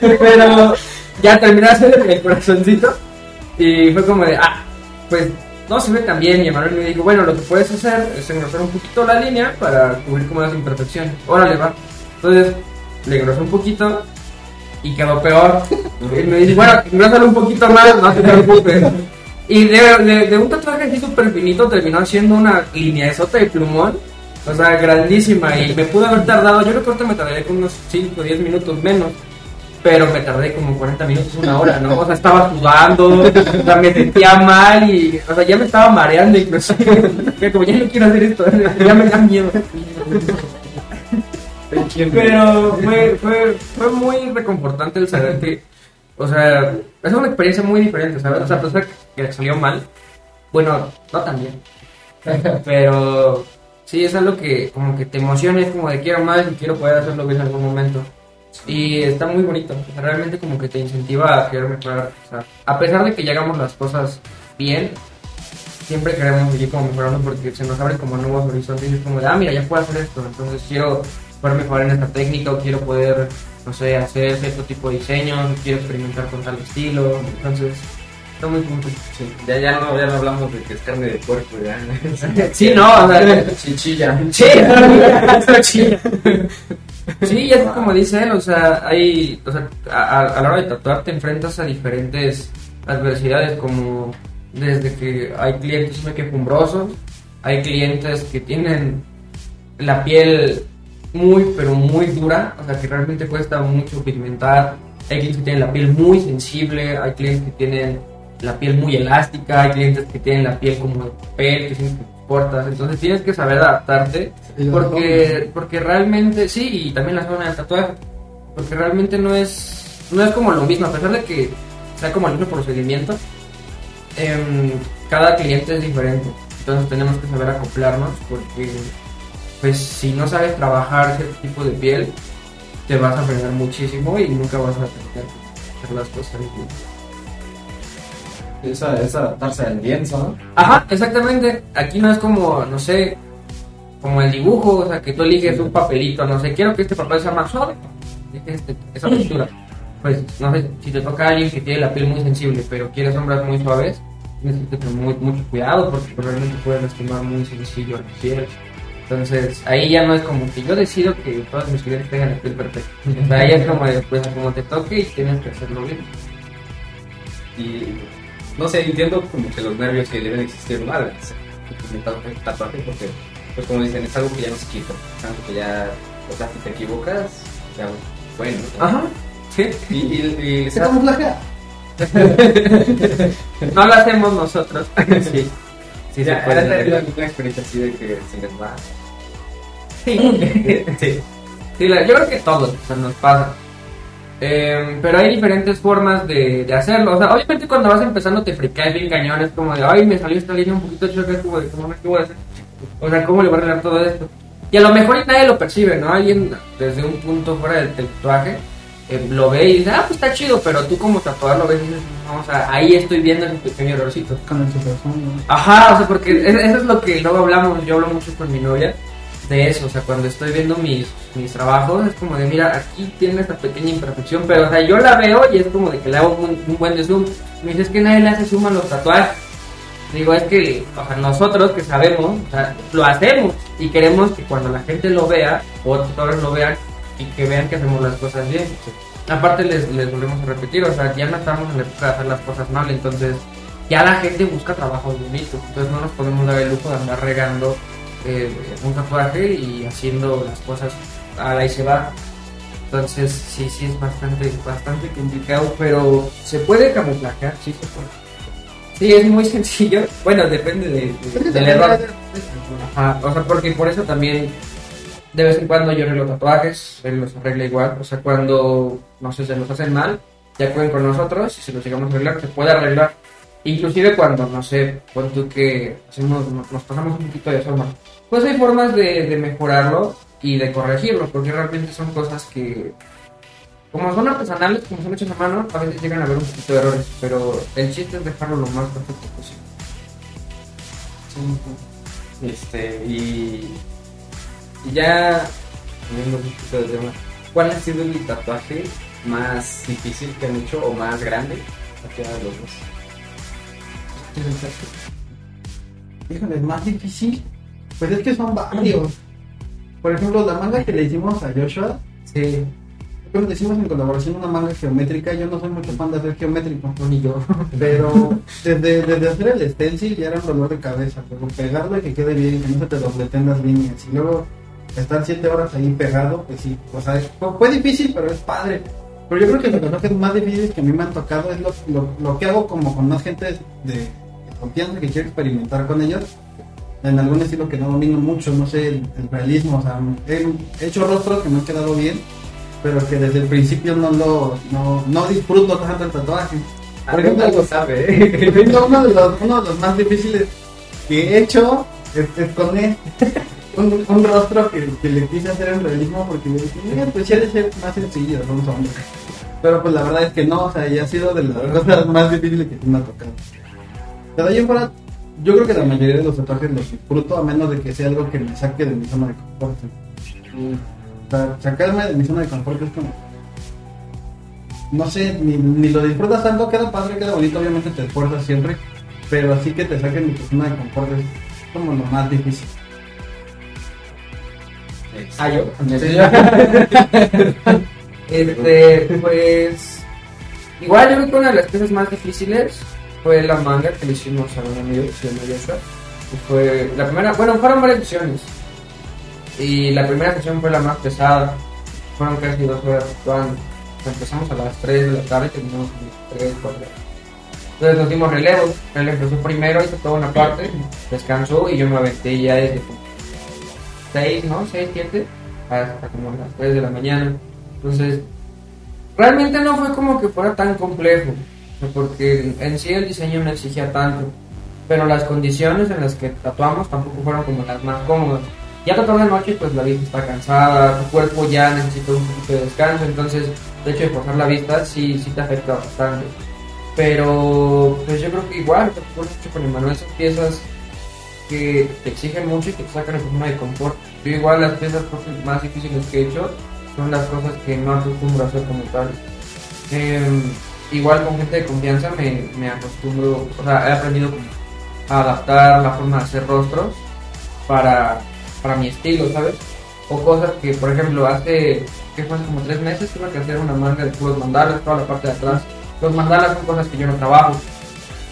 Pero ya terminé hacer el corazoncito. Y fue como de, ah, pues no se ve tan bien. Y Emanuel me dijo, bueno, lo que puedes hacer es engrosar un poquito la línea para cubrir como las imperfecciones. Órale, va. Entonces le engrosé un poquito y quedó peor. Y me dice, bueno, engrosalo un poquito más, no te preocupes. Y de, de, de un tatuaje así súper finito terminó siendo una línea de plumón. O sea, grandísima. Y me pudo haber tardado, yo creo que me tardaría como unos 5 o 10 minutos menos. Pero me tardé como 40 minutos, una hora, ¿no? O sea, estaba sudando, o sea, me sentía mal y, o sea, ya me estaba mareando incluso. Como ya no quiero hacer esto, ya me da miedo. Pero fue, fue, fue muy reconfortante el saber que, o sea, es una experiencia muy diferente, ¿sabes? O sea, a pesar que salió mal, bueno, no tan bien. Pero sí, es algo que como que te emociona, es como de quiero más y quiero poder hacerlo bien en algún momento. Y está muy bonito, o sea, realmente como que te incentiva a querer mejorar. O sea, a pesar de que ya hagamos las cosas bien, siempre queremos seguir como mejorando porque se nos abren como nuevos horizontes y es como de, ah, mira, ya puedo hacer esto, entonces quiero poder mejorar en esta técnica o quiero poder, no sé, hacer cierto tipo de diseños, quiero experimentar con tal estilo, entonces Está muy junto. Sí, ya, ya, no, ya no hablamos de que es carne de puerco, ya. Sí, no, o sea, Chichilla. Sí, sí, sí, es como dice él, o sea, hay, o sea, a, a- a la hora de tatuar te enfrentas a diferentes adversidades, como desde que hay clientes muy quejumbrosos, hay clientes que tienen la piel muy, pero muy dura, o sea, que realmente cuesta mucho pigmentar, hay clientes que tienen la piel muy sensible, hay clientes que tienen la piel muy elástica, hay clientes que tienen la piel como de papel, que sienten que cortas, entonces tienes que saber adaptarte porque, porque realmente, sí, y también la zona del tatuaje, porque realmente no es, no es como lo mismo, a pesar de que sea como el mismo procedimiento, em, cada cliente es diferente, entonces tenemos que saber acoplarnos porque, pues, si no sabes trabajar cierto tipo de piel, te vas a frenar muchísimo y nunca vas a tener que hacer las cosas bien. Esa es adaptarse al lienzo, ¿no? Ajá, exactamente. Aquí no es como, no sé, como el dibujo, o sea, que tú eliges un papelito, no sé, quiero que este papel sea más suave, este- esa textura. Pues, no sé, si te toca a alguien que tiene la piel muy sensible, pero quiere sombras muy suaves, tienes que tener muy- mucho cuidado porque pues, realmente puede lastimar muy sencillo la piel. Entonces, ahí ya no es como que yo decido que todos mis clientes tengan la piel perfecta. O sea, ahí es como, pues, como te toque y tienes que hacerlo bien. Y no sé, entiendo como que los nervios que deben existir ¿no? al hacer un tatuaje, porque, pues como dicen, es algo que ya no se quita, es algo que ya, o sea, si te equivocas, ya, bueno. ¿no? Ajá, sí. Y, y, y Se. No lo hacemos nosotros. sí. Sí, ya, se puede. ¿has tenido alguna experiencia así de que se les va? Sí. sí. Sí, la- yo creo que todos o sea, nos pasa. Eh, pero hay diferentes formas de, de hacerlo. O sea, obviamente cuando vas empezando te fricaes bien cañón. Es como de, ay, me salió esta línea un poquito choca. Es como de, ¿cómo me qué voy a hacer? O sea, ¿cómo le voy a arreglar todo esto? Y a lo mejor y nadie lo percibe, ¿no? Alguien desde un punto fuera del, tatuaje eh, lo ve y dice, ah, pues está chido. Pero tú como tatuador lo ves y dices, no, o sea, ahí estoy viendo ese pequeño errorcito. Con el. Ajá, o sea, porque es- eso es lo que luego hablamos, yo hablo mucho con mi novia de eso, o sea, cuando estoy viendo mis, mis trabajos, es como de, mira, aquí tiene esta pequeña imperfección, pero, o sea, yo la veo y es como de que le hago un, un buen zoom. Me dice, es que nadie le hace zoom a los tatuajes. Digo, es que, o sea, nosotros que sabemos, o sea, lo hacemos y queremos que cuando la gente lo vea, o otros lo vean, y que vean que hacemos las cosas bien. Aparte les, les volvemos a repetir, o sea, ya no estamos en la época de hacer las cosas mal, entonces ya la gente busca trabajos bonitos, entonces no nos podemos dar el lujo de andar regando eh, un tatuaje y haciendo las cosas a la y se va. Entonces sí, sí es bastante, bastante complicado, pero se puede camuflajear, sí se puede. Sí, es muy sencillo. Bueno, depende de- de- del error. Ajá, o sea, porque por eso también de vez en cuando yo arreglo tatuajes, él los arregla igual. O sea, cuando, no sé, se los hacen mal, ya acuden con nosotros y si los llegamos a arreglar, se puede arreglar. Inclusive cuando, no sé, tú que hacemos, nos nos pasamos un poquito de forma. Pues hay formas de, de mejorarlo y de corregirlo, porque realmente son cosas que, como son artesanales, como son hechas a mano, a veces llegan a haber un poquito de errores, pero el chiste es dejarlo lo más perfecto posible. Este, y, y ya, cambiando un poquito de tema, ¿cuál ha sido el tatuaje más difícil que han hecho o más grande? Cualquiera de los dos. Híjole, es más difícil. Pues es que son varios. Por ejemplo, la manga que le hicimos a Joshua, Sí, le hicimos en colaboración una manga geométrica. Yo no soy mucho fan de hacer geométrico, ni yo. pero desde, desde hacer el stencil ya era un dolor de cabeza. Pero pegarlo y que quede bien, que no se te dobleten las líneas. Y luego estar siete horas ahí pegado, pues sí, o sea, fue, difícil, pero es padre. Pero yo creo que los tatuajes más difíciles que a mí me han tocado es lo, lo, lo que hago como con más gente de, de confianza que quiero experimentar con ellos. En algún estilo que no domino mucho, no sé, el, el realismo, o sea, he hecho rostros que me han quedado bien, pero que desde el principio no lo, no, no disfruto tanto el tatuaje. Por ejemplo, algo sabe, ¿eh? por ejemplo, uno de los, uno de los más difíciles que he hecho es, es con él. Un, un rostro que, que le quise hacer en realismo porque le dije, mira, pues ya ser más sencillo, somos hombres. Pero pues la verdad es que no, o sea, ya ha sido de las cosas más difíciles que me ha tocado. Pero en fuera, yo creo que la mayoría de los tatuajes los disfruto a menos de que sea algo que me saque de mi zona de confort. O sea, sacarme de mi zona de confort es como... no sé, ni, ni lo disfrutas tanto, queda padre, queda bonito, obviamente te esfuerzas siempre, pero así que te saquen de tu zona de confort es como lo más difícil. Ah, yo. Este, pues. Igual yo creo que una de las piezas más difíciles fue la manga que le hicimos a un amigo que se llama Joshua. Fue la primera, bueno, fueron varias sesiones. Y la primera sesión fue la más pesada. Fueron casi dos horas actuando. Empezamos a las 3 de la tarde y terminamos a las 3, 4. Entonces nos dimos relevos. Él empezó primero, hizo toda una parte, descansó y yo me aventé ya desde 6, ¿no? 6, 7, hasta como las 3 de la mañana. Entonces, realmente no fue como que fuera tan complejo, porque en sí el diseño no exigía tanto, pero las condiciones en las que tatuamos tampoco fueron como las más cómodas. Ya tatuar de noche, pues la vista está cansada, tu cuerpo ya necesita un poquito de descanso, entonces el hecho de forzar la vista sí, sí te afecta bastante. Pero, pues yo creo que igual, acuerdo mucho con Emanuel, esas piezas que te exigen mucho y que te sacan de zona de confort. Yo igual las piezas más difíciles que he hecho son las cosas que no acostumbro a hacer como tal. Em, igual con gente de confianza me, me acostumbro, o sea, he aprendido a adaptar la forma de hacer rostros para, para mi estilo, ¿sabes? O cosas que, por ejemplo, hace, que fue como tres meses tuve que hacer una manga de puros mandalas, toda la parte de atrás. Los mandalas son cosas que yo no trabajo.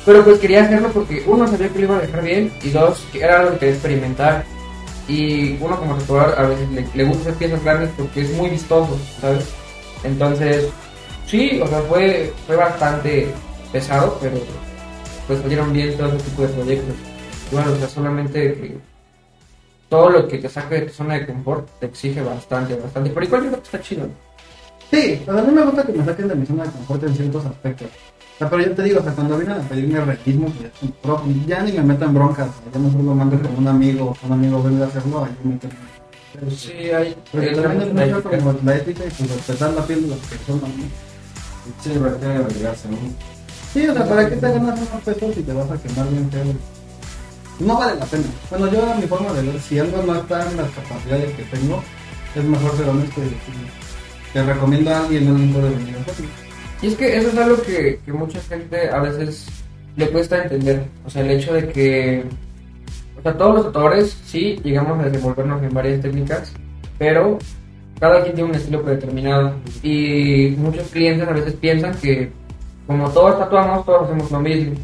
Pero pues quería hacerlo porque uno sabía que lo iba a dejar bien y dos, que era algo que quería experimentar. Y uno como tatuador a veces le, le gusta hacer piezas grandes porque es muy vistoso, ¿sabes? Entonces, sí, o sea, fue, fue bastante pesado, pero pues salieron bien todo ese tipo de proyectos. Bueno, o sea, solamente que todo lo que te saque de tu zona de confort te exige bastante, bastante. Pero igual yo creo que está chido. Sí, o sea, a mí me gusta que me saquen de mi zona de confort en ciertos aspectos. O sea, pero yo te digo, o sea, cuando vienen a pedirme realismo, pues ya, ni me meto en broncas. o sea, Ya mejor lo mando con un amigo, o un amigo venga a hacerlo, ahí me meto en- Pero sí, hay. Pero también es mucho como la ética y pues respetar la piel de las personas, ¿no? Sí, pero tiene que obligarse, ¿no? Sí, o sea, ¿para qué te ganas unos pesos si te vas a quemar bien feo? No vale la pena. Bueno, yo a mi forma de ver, si algo no está en las capacidades que tengo, es mejor ser honesto y decir, te recomiendo a alguien, alguien puede venir a hacerlo. Y es que eso es algo que, que mucha gente a veces le cuesta entender. O sea, el hecho de que. O sea, todos los autores sí llegamos a desenvolvernos en varias técnicas, pero cada quien tiene un estilo predeterminado. Y muchos clientes a veces piensan que, como todos tatuamos, todos hacemos lo mismo.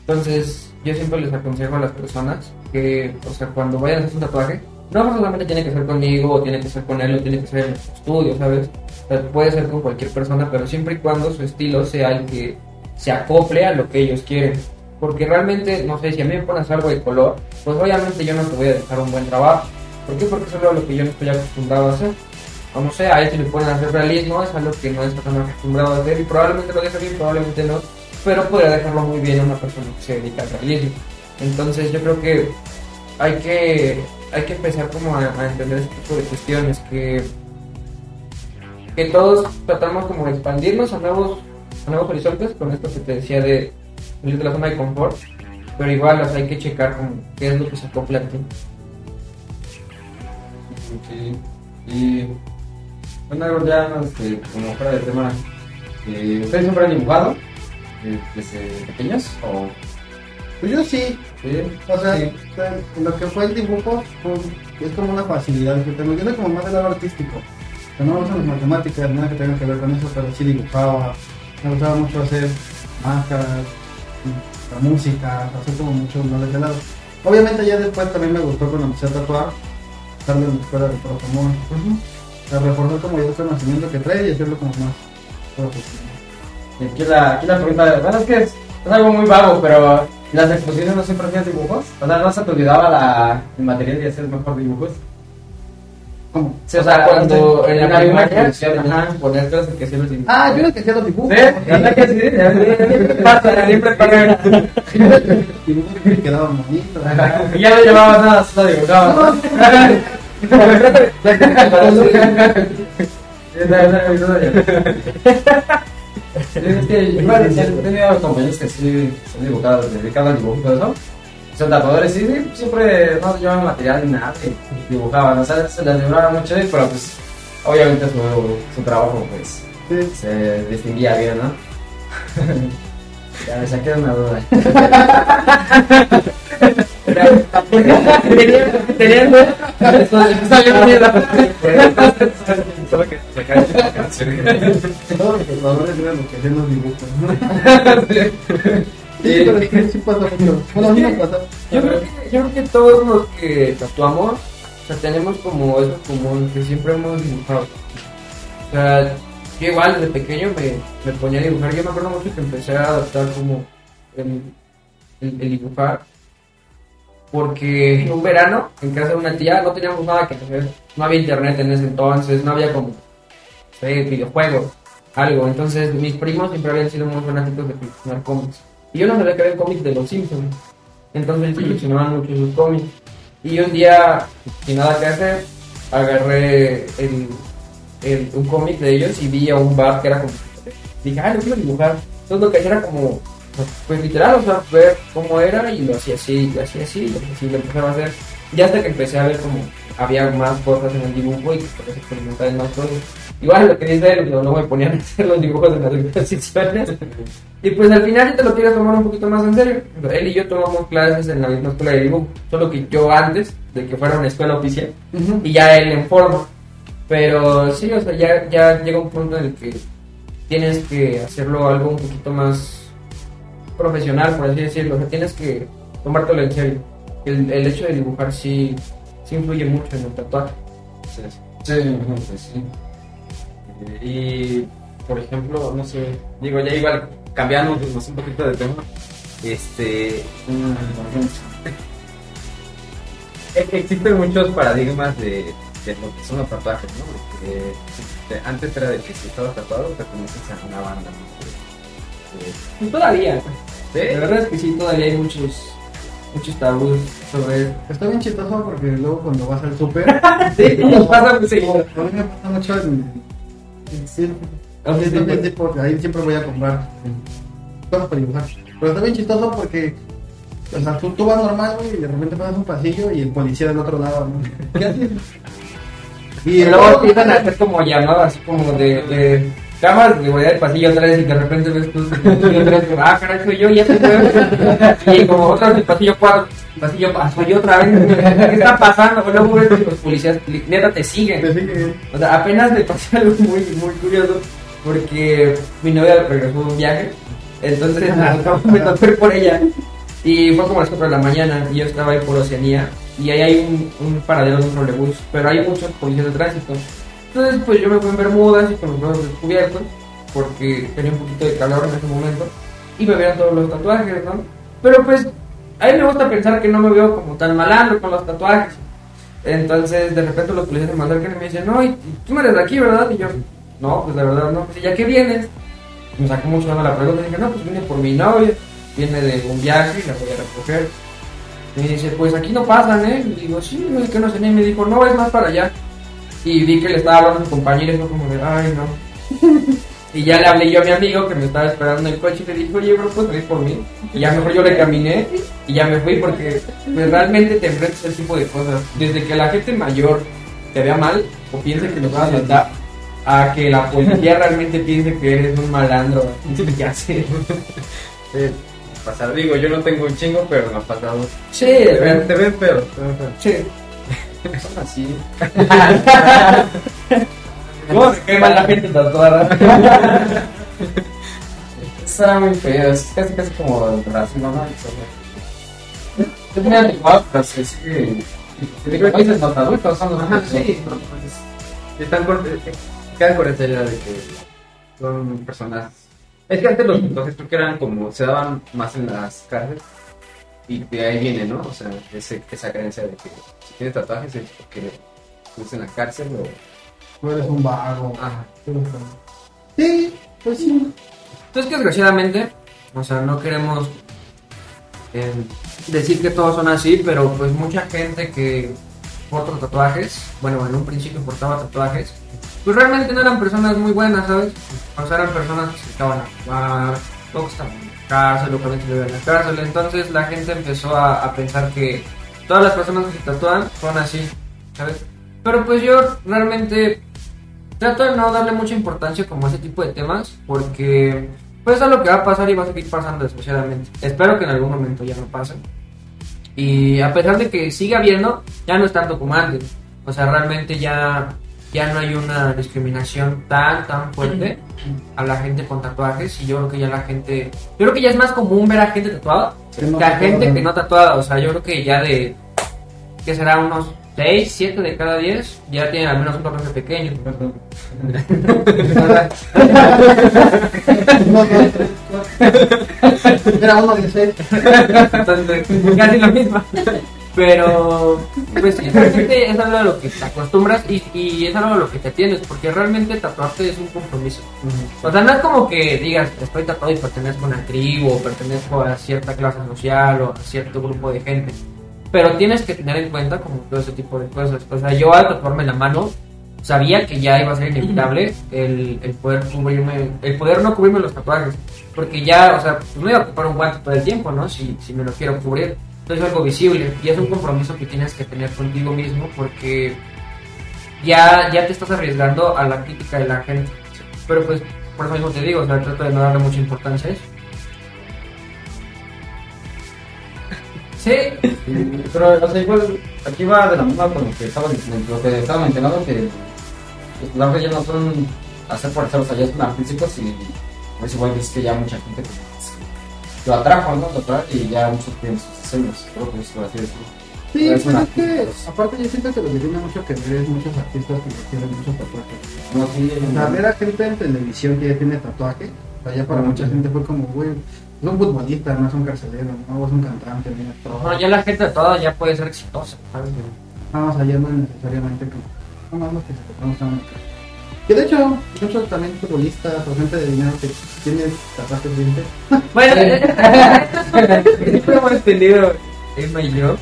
Entonces, yo siempre les aconsejo a las personas que, o sea, cuando vayan a hacer un tatuaje, no solamente tiene que ser conmigo, o tiene que ser con él, o tiene que ser en nuestro estudio, ¿sabes? O sea, puede ser con cualquier persona, pero siempre y cuando su estilo sea el que se acople a lo que ellos quieren. Porque realmente, no sé, si a mí me pones algo de color, pues obviamente yo no te voy a dejar un buen trabajo. ¿Por qué? Porque eso es lo que yo no estoy acostumbrado a hacer. O no sé, a si le ponen a hacer realismo, es algo que no está tan acostumbrado a hacer y probablemente lo deje bien, probablemente no, pero podría dejarlo muy bien a una persona que se dedica al realismo. Entonces yo creo que hay que, hay que empezar como a, entender este tipo de cuestiones, que, que todos tratamos como de expandirnos a nuevos, a nuevos horizontes con esto que te decía de salir de la zona de confort, pero igual o hay que checar como qué es lo que se acopla a. Y bueno, algo ya este, como fuera del tema, eh, ¿ustedes siempre han dibujado eh, desde pequeños? ¿O Pues yo sí, sí? o sea, Sí. lo que fue el dibujo pues, es como una facilidad que tengo. Yo soy como más del lado artístico. O sea, no me gustan las matemáticas, nada que tenga que ver con eso, pero sí dibujaba. Me gustaba mucho hacer máscaras, la música, hacer como mucho más de ese lado. Obviamente ya después también me gustó cuando empecé a tatuar, estar en la escuela de Protomón. O sea, reforzar como ya el conocimiento que trae y hacerlo como más profesional. Y Aquí la, aquí la pregunta, bueno, es que es, es algo muy vago, pero ¿en las exposiciones no siempre hacías dibujos? O sea, ¿no se te olvidaba la, el material de hacer mejor dibujos? ¿Cómo? Sí, o sea, cuando en en la alguna primaria exposición, que poner cosas que hacían los dibujos. Ah, yo era el que hacía los dibujos. ¿Sí? ¿Verdad que sí? Siempre pasa, siempre pasa. dibujos que quedaban bonitos. Y ya no llevabas nada, solo dibujabas. Tenido compañeros que sí son dibujados, dedicados al dibujo y. Son sí, siempre no llevaban material ni nada y dibujaban. O sea, se les libraba mucho, pero pues obviamente su, su trabajo pues Sí. se distinguía bien, ¿no? Ya me saqué una duda. Tenían Solo que se cae la canción. Todos los jugadores eran los que hacían los dibujos, ¿no? Sí, pero es que sí pasa mucho. Bueno, a mí me pasa. Yo creo, que, yo creo que todos los que tatuamos, o sea, tenemos como eso común, que siempre hemos dibujado. O sea, yo igual desde pequeño me, me ponía a dibujar. Yo me acuerdo mucho que empecé a adaptar como el, el- dibujar. Porque en un verano, en casa de una tía, no teníamos nada que hacer. No había internet en ese entonces, no había como, videojuegos, algo. Entonces mis primos siempre habían sido muy fanáticos de coleccionar cómics. Y yo no sabía que había cómics de los Simpsons. Entonces coleccionaban mucho sus cómics. Y un día, sin nada que hacer, agarré el, el- un cómic de ellos y vi a un bar que era como... Dije, ah, lo quiero dibujar. Entonces lo que hacía era como, pues literal, o sea, ver cómo era y lo hacía así, lo hacía así, lo hacía así, lo empezaba a hacer. Ya hasta que empecé a ver como había más cosas en el dibujo y que podías experimentar en más cosas. Igual lo que dice él, luego me ponían a hacer los dibujos en las exposiciones. Y pues al final te lo quieres tomar un poquito más en serio. Él y yo tomamos clases en la misma escuela de dibujo, solo que yo antes de que fuera una escuela oficial y ya él en forma. Pero sí, o sea, ya, ya llega un punto en el que tienes que hacerlo algo un poquito más profesional, por así decirlo. O sea, tienes que tomártelo en serio. El, el hecho de dibujar sí, sí influye mucho en el tatuaje. Sí, Sí, pues sí. Y, por ejemplo, no sé, digo, ya igual cambiando un poquito de tema, este, es que existen muchos paradigmas de, de lo que son los tatuajes, ¿no? Porque, eh, antes era de que si estabas tatuado perteneces a una banda, ¿no? Eh, Y todavía, ¿sí? la verdad es que sí, todavía hay muchos, muchos tabús sobre. Está bien chistoso porque luego cuando vas al súper, Sí, nos pasa muy seguido. a mí me pasa mucho en, en sí, Ah, sí, sí, sí, sí. tipo, ahí siempre voy a comprar cosas para dibujar. Pero está bien chistoso porque, o sea, tú, tú vas normal, güey, y de repente pasas un pasillo y el policía del otro lado, ¿no? ¿Qué haces? Y luego empiezan a hacer como llamadas, como de, de camas de seguridad del pasillo otra vez y de repente ves tú, vez, ah, caray, soy yo, ya se fue. Y como otra vez el pasillo 4, pasillo, ah, soy yo otra vez, ¿qué está pasando? O luego ves que los policías, neta, te siguen. Te. O sea, apenas me pasó algo muy, muy curioso porque mi novia regresó de un viaje, entonces me tocó- me tocó ir por ella y fue como a las 4 de la mañana y yo estaba ahí por Oceanía y ahí hay un, un paradero de un trolebús, pero hay muchos policías de tránsito. Entonces pues yo me fui en bermudas y con los brazos descubiertos porque tenía un poquito de calor en ese momento y me veían todos los tatuajes, ¿no? Pero pues a mí me gusta pensar que no me veo como tan malandro con los tatuajes. Entonces, de repente los policías me acercan y me dicen, no, y tú no eres de aquí, ¿verdad? Y yo, no, pues la verdad no. Pues, ¿y ya qué vienes? Me sacó mucho la pregunta y dije, no, pues vine por mi novia, viene de un viaje y la voy a recoger. Y me dice, pues aquí no pasan, ¿eh? Y digo, sí, no sé qué no sé, ni me dijo, no, es más para allá. Y vi que le estaba hablando a su compañero y como de, ay, no. Y ya le hablé yo a mi amigo que me estaba esperando en el coche y le dije, oye, bro, ¿puedes venir por mí? Y ya mejor yo le caminé y ya me fui porque pues, realmente te enfrentas a ese tipo de cosas. Desde que la gente mayor te vea mal o piense que lo vas a matar, a que la policía realmente piense que eres un malandro. Ya sé. Pasar, digo, yo no tengo un chingo, pero me ha pasado. Sí, Te ven, te ven, pero. sí. Son así. ¿Cómo se quema la gente tatuada? Eso era muy feo, es casi casi como racismo, ¿no? Yo tenía dibujado, pero sí, sí. Te digo, países no adultos son los Ajá, sí, están con, eh, quedan con esa idea de que son personas. Es que antes los tatuajes creo que eran como, se daban más en las cárceles y de ahí viene, ¿no? O sea, ese, esa creencia de que si tienes tatuajes es porque estás en la cárcel o. Tú eres un vago. Ajá. Sí, pues sí. Entonces que desgraciadamente, o sea, no queremos eh, decir que todos son así, pero pues mucha gente que porta tatuajes, bueno, en un principio portaba tatuajes, pues realmente no eran personas muy buenas, ¿sabes? O sea, eran personas que se estaban a jugar, o que estaban en la cárcel, o que salido de la cárcel, entonces la gente empezó a, pensar que todas las personas que se tatúan son así, ¿sabes? Pero pues yo realmente trato de no darle mucha importancia como a ese tipo de temas porque pues es lo que va a pasar y va a seguir pasando desgraciadamente. Espero que en algún momento ya no pase. Y a pesar de que siga habiendo, ya no es tanto como. O sea, realmente ya, ya no hay una discriminación tan, tan fuerte a la gente con tatuajes. Y yo creo que ya la gente. Yo creo que ya es más común ver a gente tatuada Que no que a gente que no tatuada. O sea, yo creo que ya de. que será unos 6, 7 de cada 10 ya tienen al menos un tatuaje pequeño. Era uno de seis. Entonces, casi lo mismo. Pero, pues realmente es algo a lo que te acostumbras y, y es algo a lo que te tienes, porque realmente tatuarte es un compromiso. O sea, no es como que digas, estoy tatuado y pertenezco a una tribu, o pertenezco a cierta clase social o a cierto grupo de gente. Pero tienes que tener en cuenta como todo ese tipo de cosas. O sea, yo al tatuarme la mano, sabía que ya iba a ser inevitable el, el poder cubrirme, el poder no cubrirme los tatuajes. Porque ya, o sea, pues no iba a ocupar un guante todo el tiempo, ¿no? Si, si me lo quiero cubrir. Entonces es algo visible y es un compromiso que tienes que tener contigo mismo porque ya, ya te estás arriesgando a la crítica de la gente. Pero pues, por eso mismo te digo, o sea, trato de no darle mucha importancia a eso. Sí, Pero, o sea, igual, aquí va de la misma con lo que estaba, lo que estaba mencionando, que los ya no son hacer por hacer, o sea, ya son artísticos y pues es que ya mucha gente pues, lo atrajo, ¿no? Lo atrajo y ya muchos tienen sus diseños, creo que es por así decirlo. Sí, Es pues es que, aparte yo siento que lo que tiene mucho que ver es muchos artistas que tienen muchos tatuajes. No, sí, O sea, ver a gente en televisión que ya tiene tatuaje, o sea, ya para mucha gente fue como, güey, es un futbolista, no es un carcelero, no es un cantante, mira, todo. bueno, ya la gente toda ya puede ser exitosa, ¿sabes? Vamos allá no es necesariamente como, no más los que se tatuaron están. Que de hecho, muchos también futbolistas o gente de dinero que tiene tatuajes bien feos. Bueno, siempre hemos entendido, Emma y yo,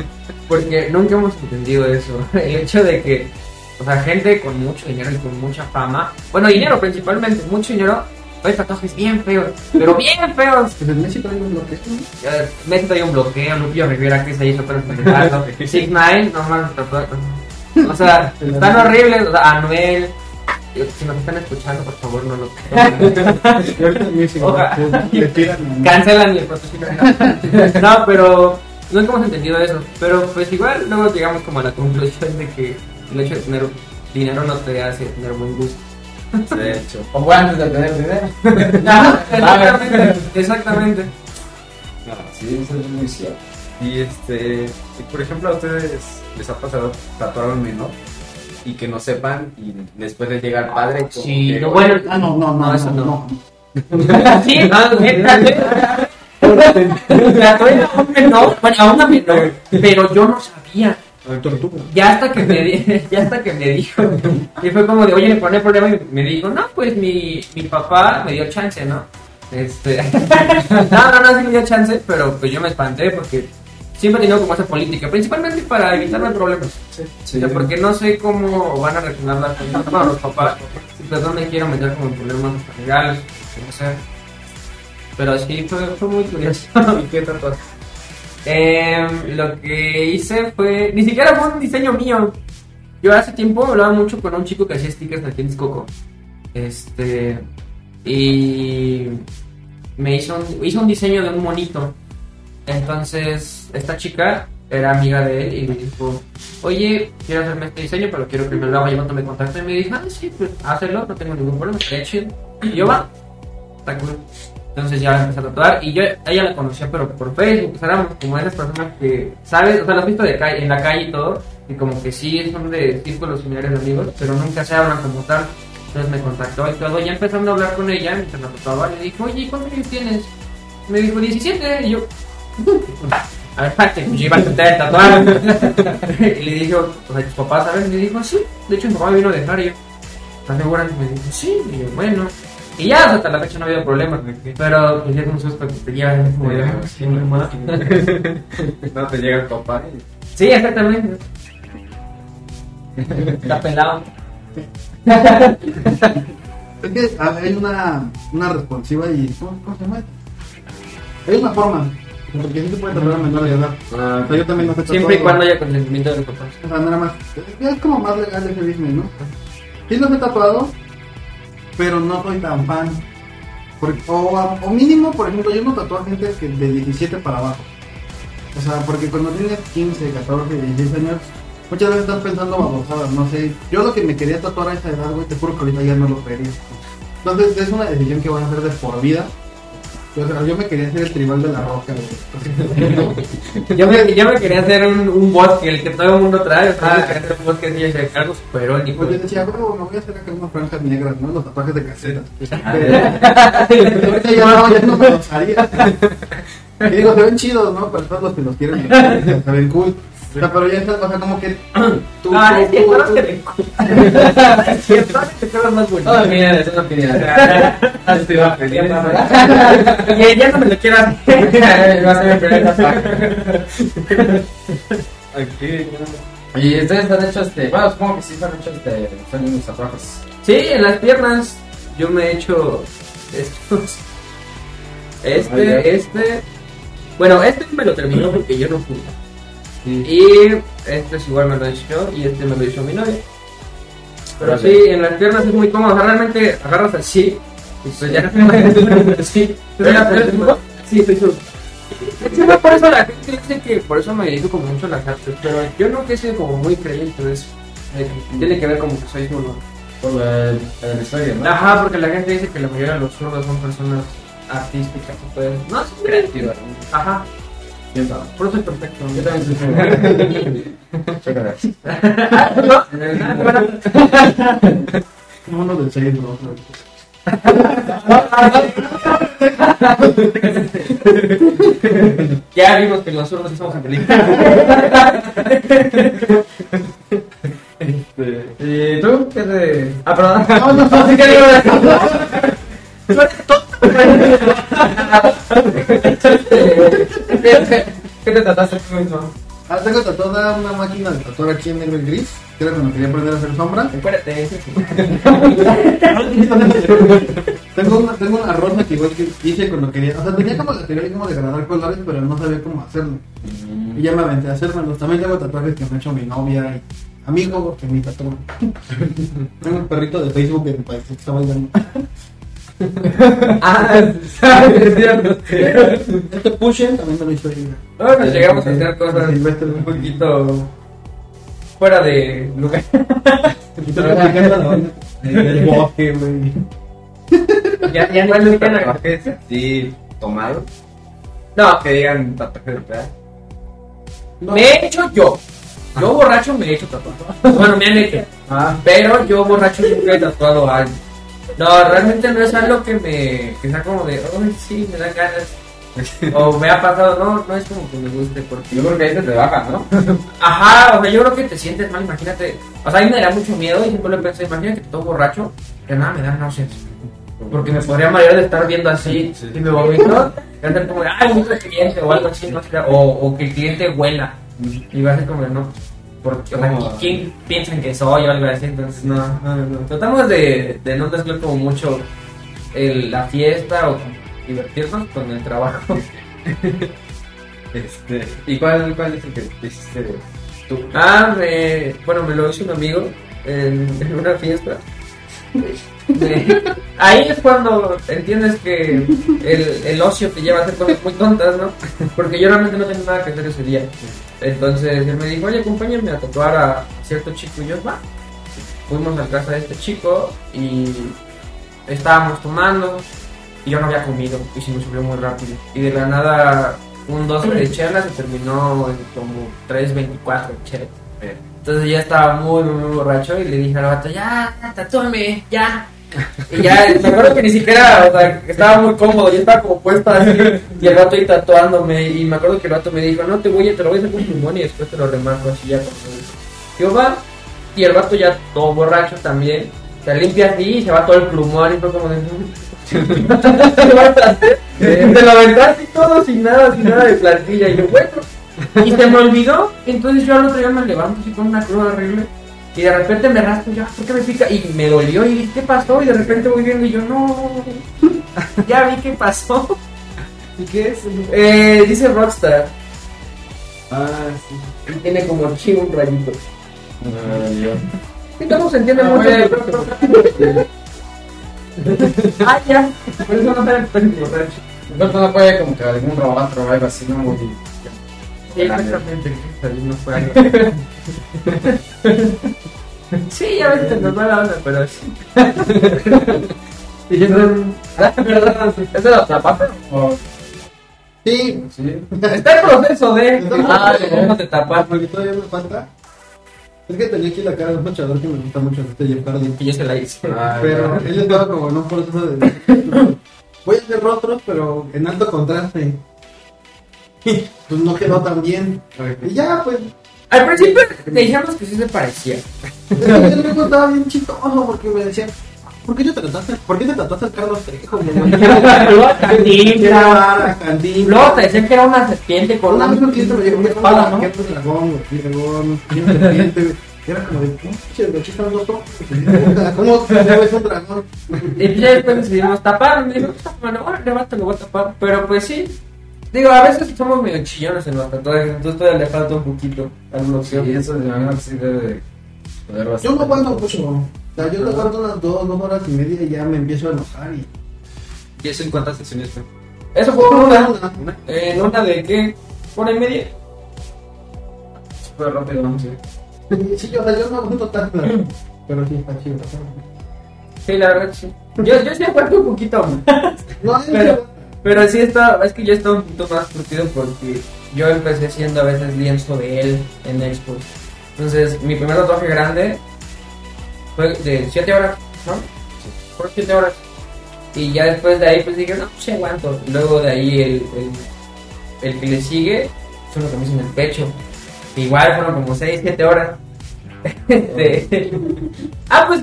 porque nunca hemos entendido eso. El hecho de que, o sea, gente con mucho dinero y con mucha fama, bueno, dinero principalmente, mucho dinero, hay tatuajes bien feos, pero bien feos. Pues Messi trae un bloque, ¿no? Eh, Messi trae un bloqueo, Lupio Rivera que se hizo pero es Six Nine, no más tatuajes. O sea, están horribles, o sea, Anuel. Si nos están escuchando, por favor, no lo tiran. cancelan el patrocinio. No, pero nunca hemos entendido eso. Pero pues igual luego llegamos como a la conclusión de que el hecho de tener dinero no te hace tener buen gusto. De hecho. O antes de tener dinero. exactamente, exactamente. No, Sí, eso es muy cierto. Y este, y por ejemplo a ustedes les ha pasado tatuar un menor y que no sepan y después les llega el padre. como Sí, que, no, bueno. Ah, no, no, no, No, eso no, no. no. Sí, no, bueno, a una menor, pero yo no sabía. Ya hasta que me, ya hasta que me dijo, y fue como de, oye, ¿cuál es el problema? Y me dijo, no, pues mi, mi papá me dio chance, ¿no? Este, no, no, no, sí me dio chance, pero pues yo me espanté porque siempre he tenido como esa política, principalmente para evitarme problemas. O sea, porque no sé cómo van a reaccionar las personas, bueno, los papás, y pues no me quiero meter como en problemas legales, no sé. Pero sí, fue, fue muy curioso. ¿Y qué tatuaste? Em, lo que hice fue. Ni siquiera fue un diseño mío. Yo hace tiempo hablaba mucho con un chico que hacía stickers aquí en Texcoco. Este. Y. Me hizo un, hizo un diseño de un monito. Entonces, esta chica era amiga de él y me dijo: Oye, quiero hacerme este diseño, pero quiero que me lo haga yo me contacto. Y me dijo: Ah, sí, pues hazlo, no tengo ningún problema, estaría chido. Y yo va, está cool. Entonces ya empecé a tatuar y yo ella la conocía pero por Facebook, sea, éramos como esas personas que, ¿sabes? O sea, las has visto de calle, en la calle y todo, y como que sí son de círculos similares de amigos, pero nunca se hablan como tal. Entonces me contactó y todo, ya empezando a hablar con ella mientras la tatuaba, le dijo, oye, ¿cuántos años tienes? Me dijo 17, y yo, a ver, espérate, pues yo iba a tratar de tatuar. y le dije, o sea, ¿tus papás saben? Y me dijo, sí, de hecho mi papá vino a dejar y yo, ¿estás segura? Y me dijo, sí, y yo, bueno. Y ya hasta la fecha no ha habido problemas, pero pues ya es un susto que te lleva como de, "Ah, sí, no más". No te llega el papá y Sí, exactamente. Está pelado. Es que hay una, una responsiva y. ¿Cómo, cómo se llama? Hay una forma. Porque sí se puede tatuar a menores de edad. Ah, yo también no Siempre y cuando haya consentimiento de los papás. O sea, nada más. Es como más legal ese business, ¿no? Sí los he tatuado, pero no soy tan fan. Porque- o, o mínimo, por ejemplo, yo no tatúo a gente que de 17 para abajo. O sea, porque cuando tienes 15, 14, 16 años, muchas veces estás pensando babosadas, no sé. Yo lo que me quería tatuar a esa edad, güey, te juro que ahorita ya no lo creería. Entonces es una decisión que voy a hacer de por vida. Yo me quería hacer el tribal de la roca, güey. Yo me, yo me quería hacer un, un bosque, el que todo el mundo trae. Quería hacer un bosque así, ese Carlos superó el Pues yo Nico. decía, bueno, me voy a hacer acá unas franjas negras, ¿no? Los tatuajes de caseta. Ah, Pero ahorita ya no, ya no me los haría. Y digo, se ven chidos, ¿no? Para todos los que los quieren, se ven cool. O sea, pero ya estás, o sea, como que tú, Ah, es tú, que tú, tú- que Es te quedas más bonito. Toda opinión, es una opinión. Ah, estoy a pedir. Y ya no me lo quiero hacer. Va a ser mi primer tatuaje. Aquí, Y ustedes han hecho este. Bueno, supongo que sí han hecho este. Son unos tatuajes. Sí, en las piernas yo me he hecho estos. Este, este. Bueno, este me lo terminó porque yo no pude. Y este es igual me lo yo y este me lo hizo mi novia. Pero Ok. sí, en las piernas es muy cómodo. O sea, realmente agarras así y pues ya. sí. Sí, soy zurdo. Sí, por eso la gente dice que por eso me dedico como mucho a las artes, pero yo no que soy como muy creyente de eso. Tiene que ver como que soy zurdo. Por la, la historia, ¿no? Ajá, porque la gente dice que la mayoría de los zurdos son personas artísticas. Pues, no, son creativas. Ajá, ¿Quién sabe? por eso es perfecto. Yo también soy. Chécale. como uno del 6, ¿no? Ya vimos que los zurdos sí somos inteligentes. ¿Y tú? ¿Qué de.? Ah, perdón. No, no, no, Así que digo, ¿Qué te trataste tú mismo? Ah, tengo tatuada una máquina de tatuar aquí en negro y gris. Que era cuando quería aprender a hacer sombra. Espérate. Tengo una, tengo una rosa que igual que hice cuando quería. O sea, tenía como la teoría como de grabar colores, pero no sabía cómo hacerlo. Y ya me aventé a hacérmelos. También tengo tatuajes que me ha hecho mi novia y amigo que me tatuó. tengo un perrito de Facebook que me parece que está bailando. Ah, es cierto. Este Pushen también me lo hizo ella. Bueno, llegamos a hacer cosas un poquito fuera de lugar. El bosque, güey. Ya, ya no es lo que era. tatuajes sí tomados. No, Que digan tatuajes de verdad. me he hecho yo. Yo borracho me he hecho tatuado. Bueno, me han hecho. Ah, Pero yo borracho nunca he tatuado a alguien. No, realmente no es algo que me. que sea como de. Ay, sí, me da ganas. O me ha pasado. No, no es como que me guste. Porque yo creo que ahí se te baja, ¿no? Ajá, o sea, yo creo que te sientes mal, imagínate. O sea, a mí me da mucho miedo y siempre lo pensé, imagínate que todo borracho, que nada, me da náuseas. Porque me podría marear de estar viendo así y me vomito, y hacer como, ay, vomito el cliente o algo así, no sé, o, o que el cliente huela. Y va a ser como, de, no, porque, o sea. ¿quién piensan que soy o algo así? Entonces, no, no, no. Tratamos de, de no mezclar como mucho el, la fiesta o divertirnos con el trabajo. Este, ¿Y cuál, cuál es el que hiciste tú? Ah, me, bueno, me lo hizo un amigo en, en una fiesta. Ahí es cuando entiendes que el, el ocio te lleva a hacer cosas muy tontas, ¿no? Porque yo realmente no tenía nada que hacer ese día. Entonces él me dijo, oye, acompáñame a tatuar a cierto chico. Y yo, va. Fuimos a la casa de este chico y estábamos tomando y yo no había comido y se me subió muy rápido. Y de la nada, un 12 de chela se terminó en como 3.24 de chela. Entonces ya estaba muy, muy, muy borracho y le dije al vato, ya, tatúame, ya. Y ya, me acuerdo que ni siquiera, o sea, estaba muy cómodo, yo estaba como puesto así, y el vato ahí tatuándome, y me acuerdo que el vato me dijo, no te voy a, te lo voy a hacer con plumón y después te lo remarco así ya con Yo va, y el vato ya todo borracho también, se limpia así y se va todo el plumón y fue como de... ¿Qué vas a hacer? Te lo aventaste y todo sin nada, sin nada de plantilla, y yo, bueno... Y se me olvidó, entonces yo al otro día me levanto así con una cruda horrible. Y de repente me raspo, yo, "Ah, ¿por qué me pica? Y me dolió y dije, ¿qué pasó? Y de repente voy viendo y yo, no, ya vi qué pasó. ¿Y qué es? Eh, dice Rockstar, Ah, sí. y tiene como chivo un rayito. Ah, yo. Y todo se entiende Ah, mucho. Ah, ya. Por eso no borracho. De pronto no puede como que algún robotro o algo así, ¿no? Exactamente. No fue algo. Sí, ya ves que nos va la onda, pero sí. Y yo no- Ah, perdón, ¿Es de la tapata? O- Sí, Sí. Está en proceso de. En Ah, cómo te tapas. porque todavía me falta. Es que tenía aquí la cara de un luchador que me gusta mucho, este Jeff Hardy. Y yo se la hice. Ah, Pero él estaba como en un proceso de. Voy a hacer rostros, pero en alto contraste. Pues no quedó tan bien. Y ya, pues. Al principio te dijimos que sí se parecía. Que yo luego estaba bien chistoso porque me decían. ¿Por qué te trataste? ¿Por qué te trataste al Carlos Trejo? Cantinflas. Luego te decían que era una serpiente con Una un cliente me dijo, una espada, ¿no? ¿qué es dragón, güey? dragón, ¿qué es serpiente, era como de, pinche, los dos. ¿Cómo te ves un dragón? Y ya después decidimos tapar. Me dijo, bueno, ahora lo voy a tapar. Pero pues sí. Digo, a veces somos medio chillones en los tatuajes, entonces todavía le falta un poquito al bloqueo. Sí, eso imagino que sí debe de poder Yo bastante. no aguanto mucho. O sea, yo te aguanto unas dos, dos horas y media y ya me empiezo a enojar. Y... ¿Y eso en cuántas sesiones fue? Eso fue una. Una. ¿En una de qué? ¿Hora y media? Súper rápido, ¿no? Sí. Sí, yo, o sea, yo no aguanto tanto. Pero sí, está chido. Sí, la verdad sí. Yo, yo sí aguanto un poquito. No, es Pero, que- pero sí está, es que yo estaba un poquito más curtido porque yo empecé siendo a veces lienzo de él en Expos. Entonces, mi primer tatuaje grande fue de 7 horas, ¿no? Fue 7 horas. Y ya después de ahí, pues dije, no, pues aguanto. Luego de ahí, el, el, el que le sigue es uno que me hizo en el pecho. Igual fueron como 6, 7 horas. Este, ah, pues.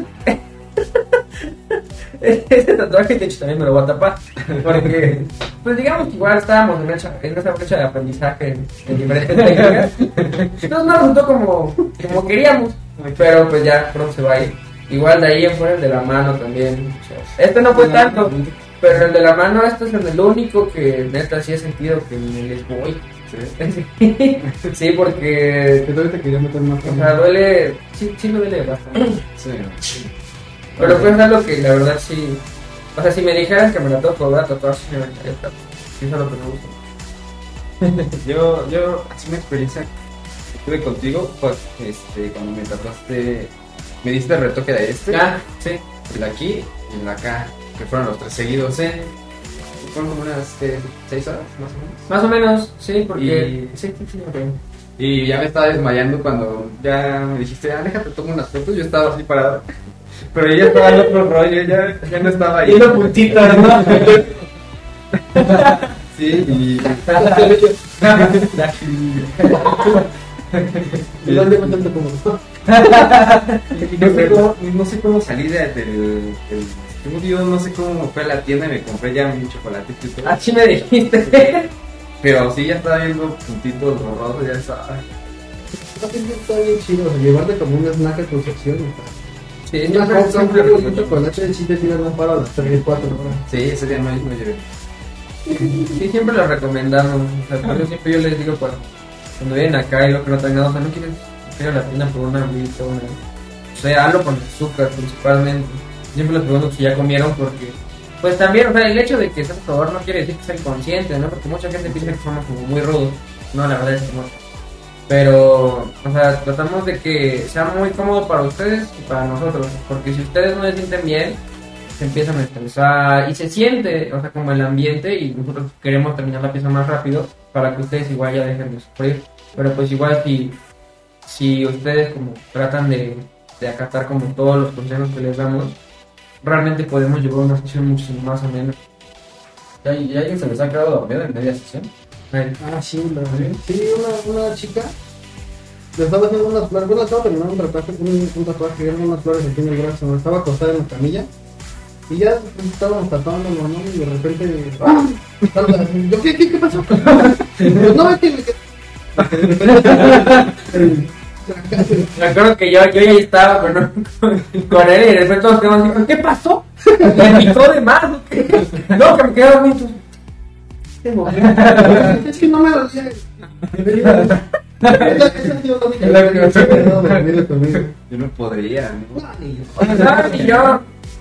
Este tatuaje, de hecho, también me lo voy a tapar. Porque, pues digamos que igual estábamos en, esa- en esa brecha de aprendizaje en, en diferentes técnicas. Entonces no resultó como, como queríamos. Pero pues ya pronto se va a ir. Igual de ahí en fuera el de la mano también. Este no fue tanto. Pero el de la mano, este es el único que neta sí he sentido que ni les voy. Sí, porque. que todavía te quería meter más. O sea, duele. Sí, sí me duele bastante. Sí. Pero pues es algo que la verdad sí. O sea, si me dijeran que me la que volver a tatuar, sí me. Sí, eso es lo que me gusta. Yo, yo, así una experiencia que tuve contigo fue este, cuando me tatuaste, me diste el retoque de este, Ah, sí. el de aquí y el de acá, que fueron los tres seguidos, ¿eh? Fueron como unas ¿qué? seis horas, más o menos. Más o menos, sí, porque. Y- Sí, sí. Y ya me estaba desmayando cuando ya me dijiste, ah, déjate, tomo unas fotos. Yo estaba así parado. Pero ella estaba en otro rollo, ya, ya no estaba ahí. Y los puntitos, ¿no? Sí, y. No, sé cómo, no sé cómo salí de- del, del estudio, no sé cómo fue a la tienda y me compré ya mi chocolate y todo. Así me dijiste. Pero sí, ya estaba viendo puntitos borrosos, ya estaba. No, sí, sí, está bien chido. o sea, llevarte como un snack a tu sección. Sí, Una siempre, coca, siempre un lo un chocolate, sí te tiras un paro a las 3, 4 horas. Sí, ese día no me llevé. Sí, siempre lo recomendamos. O sea, por eso siempre yo les digo cuando, cuando vienen acá y lo que no tengan, o sea, no quieren la tienda por una agüita, una. O sea, hazlo con azúcar principalmente. Siempre les pregunto si ya comieron porque. Pues también, o sea, el hecho de que seas favor no quiere decir que sea inconsciente, ¿no? Porque mucha gente piensa que somos como muy rudos. No, la verdad es que no. Pero, o sea, tratamos de que sea muy cómodo para ustedes y para nosotros. Porque si ustedes no se sienten bien, se empiezan a estresar y se siente, o sea, como el ambiente y nosotros queremos terminar la pieza más rápido para que ustedes igual ya dejen de sufrir. Pero pues igual si, si ustedes como tratan de, de acatar como todos los consejos que les damos, realmente podemos llevar una sesión muchísimo más amena. ¿Y hay- y alguien se les ha quedado dormido en media sesión? Ah, sí, la Sí, una, una chica le estaba haciendo unas flores. Bueno, estaba terminando un tatuaje, un, un tatuaje, eran unas flores aquí en el brazo. Estaba acostada en la camilla. Y ya estábamos tatuando normal y de repente. ¡ah! Yo, ¿qué, qué, qué pasó? Pues, no, es que me. Me acuerdo que yo, yo ya estaba con, con él y de repente todos quedamos así, ¿qué pasó? ¿Me picó de más? No, que me quedé dormido. Es que no me dormido conmigo. Yo no podría, ¿no? O sea, ¿sabes? Y yo,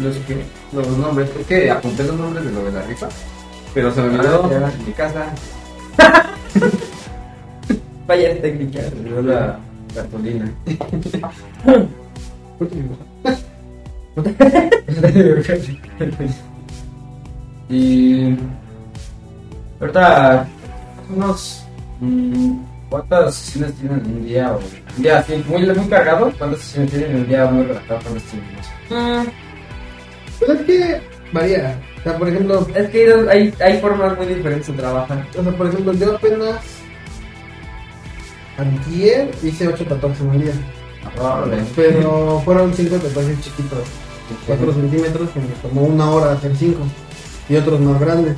Los que. Los nombres, es que apunté los nombres de lo de la rifa, pero se me olvidó Ah, ya. en mi casa. Vaya técnica. Se me olvidó la cartulina. Y ahorita unos mm, ¿cuántas sesiones tienen en un día? O, un día así muy, muy cargado, ¿cuántas sesiones tienen en un día muy relajado? ¿Cuántas tienen? Mm, Pero es que varía. O sea, por ejemplo, Es que hay, hay, formas muy diferentes de trabajar. o sea, por ejemplo, yo apenas antier hice 8 tatuajes en un día. Pero fueron 5 tatuajes chiquitos, 4 centímetros, que me tomó una hora hacer 5. Y otros más grandes.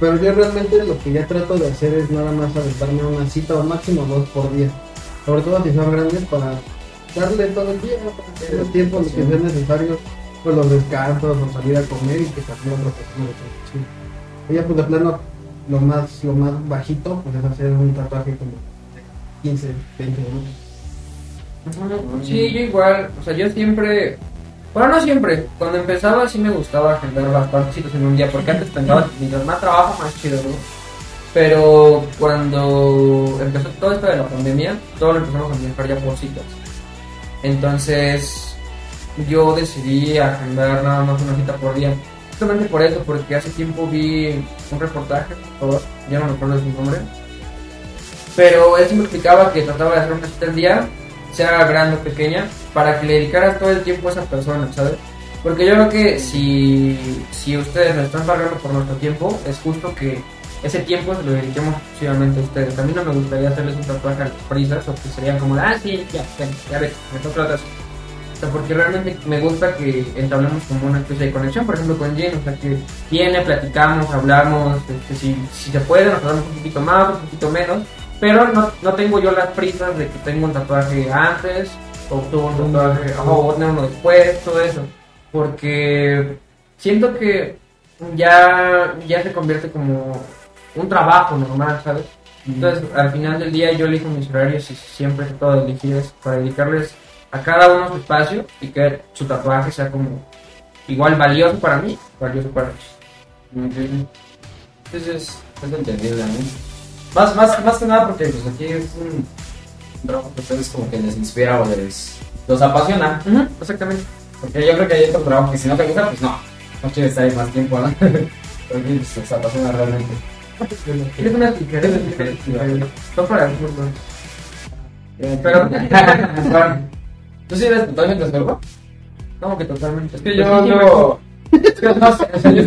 Pero yo realmente lo que ya trato de hacer es nada más aventarme una cita o máximo dos por día. Sobre todo si son grandes para darle todo el día, para que el tiempo lo que sea necesario, pues los descansos o salir a comer y que también otra persona. Y ya pues de plano lo más, lo más bajito pues es hacer un tatuaje como de 15, 20 minutos. Sí, yo igual, o sea, yo siempre, bueno, no siempre, cuando empezaba sí me gustaba agendar bastantes citas en un día, porque antes pensaba mientras más trabajo, más chido, ¿no? Pero cuando empezó todo esto de la pandemia, todo lo empezamos a manejar ya por citas. Entonces, yo decidí agendar nada más una cita por día. Justamente por eso, porque hace tiempo vi un reportaje, ya no me acuerdo de su nombre, pero él sí me explicaba que trataba de hacer una cita al día, sea grande o pequeña, para que le dedicara todo el tiempo a esa persona, ¿sabes? Porque yo creo que si, si ustedes nos están pagando por nuestro tiempo, es justo que ese tiempo se lo dediquemos exclusivamente a ustedes. A mí no me gustaría hacerles un tatuaje a las prisas, o que serían como, ah, sí, ya, ya, ya ves, me toca. O sea, porque realmente me gusta que entablemos como una especie de conexión, por ejemplo, con Jen, o sea, que viene, platicamos, hablamos, este, si, si se puede, nos hablamos un poquito más, un poquito menos, pero no, no tengo yo las prisas de que tengo un tatuaje antes, o tuvo un tatuaje, o uno después, todo eso, porque siento que ya, ya se convierte como un trabajo normal, ¿sabes? Entonces, al final del día yo elijo mis horarios y siempre trato de elegir para dedicarles a cada uno su espacio y que su tatuaje sea como igual valioso para mí, valioso para ellos. Entonces, es entendible a mí. Más, más, más que nada porque pues aquí es un trabajo que ustedes como que les inspira o les los apasiona. Ujú, exactamente. Porque yo creo que hay otro trabajo que si no te gusta, pues no, no quieres estar ahí más tiempo, ¿no? Pero aquí pues, les apasiona realmente. ¿Quieres una sticker? Son para el fútbol. Pero, ¿Tú sí eres totalmente espejo? como que totalmente. Es que yo luego... Es que no sé, o sea, yo-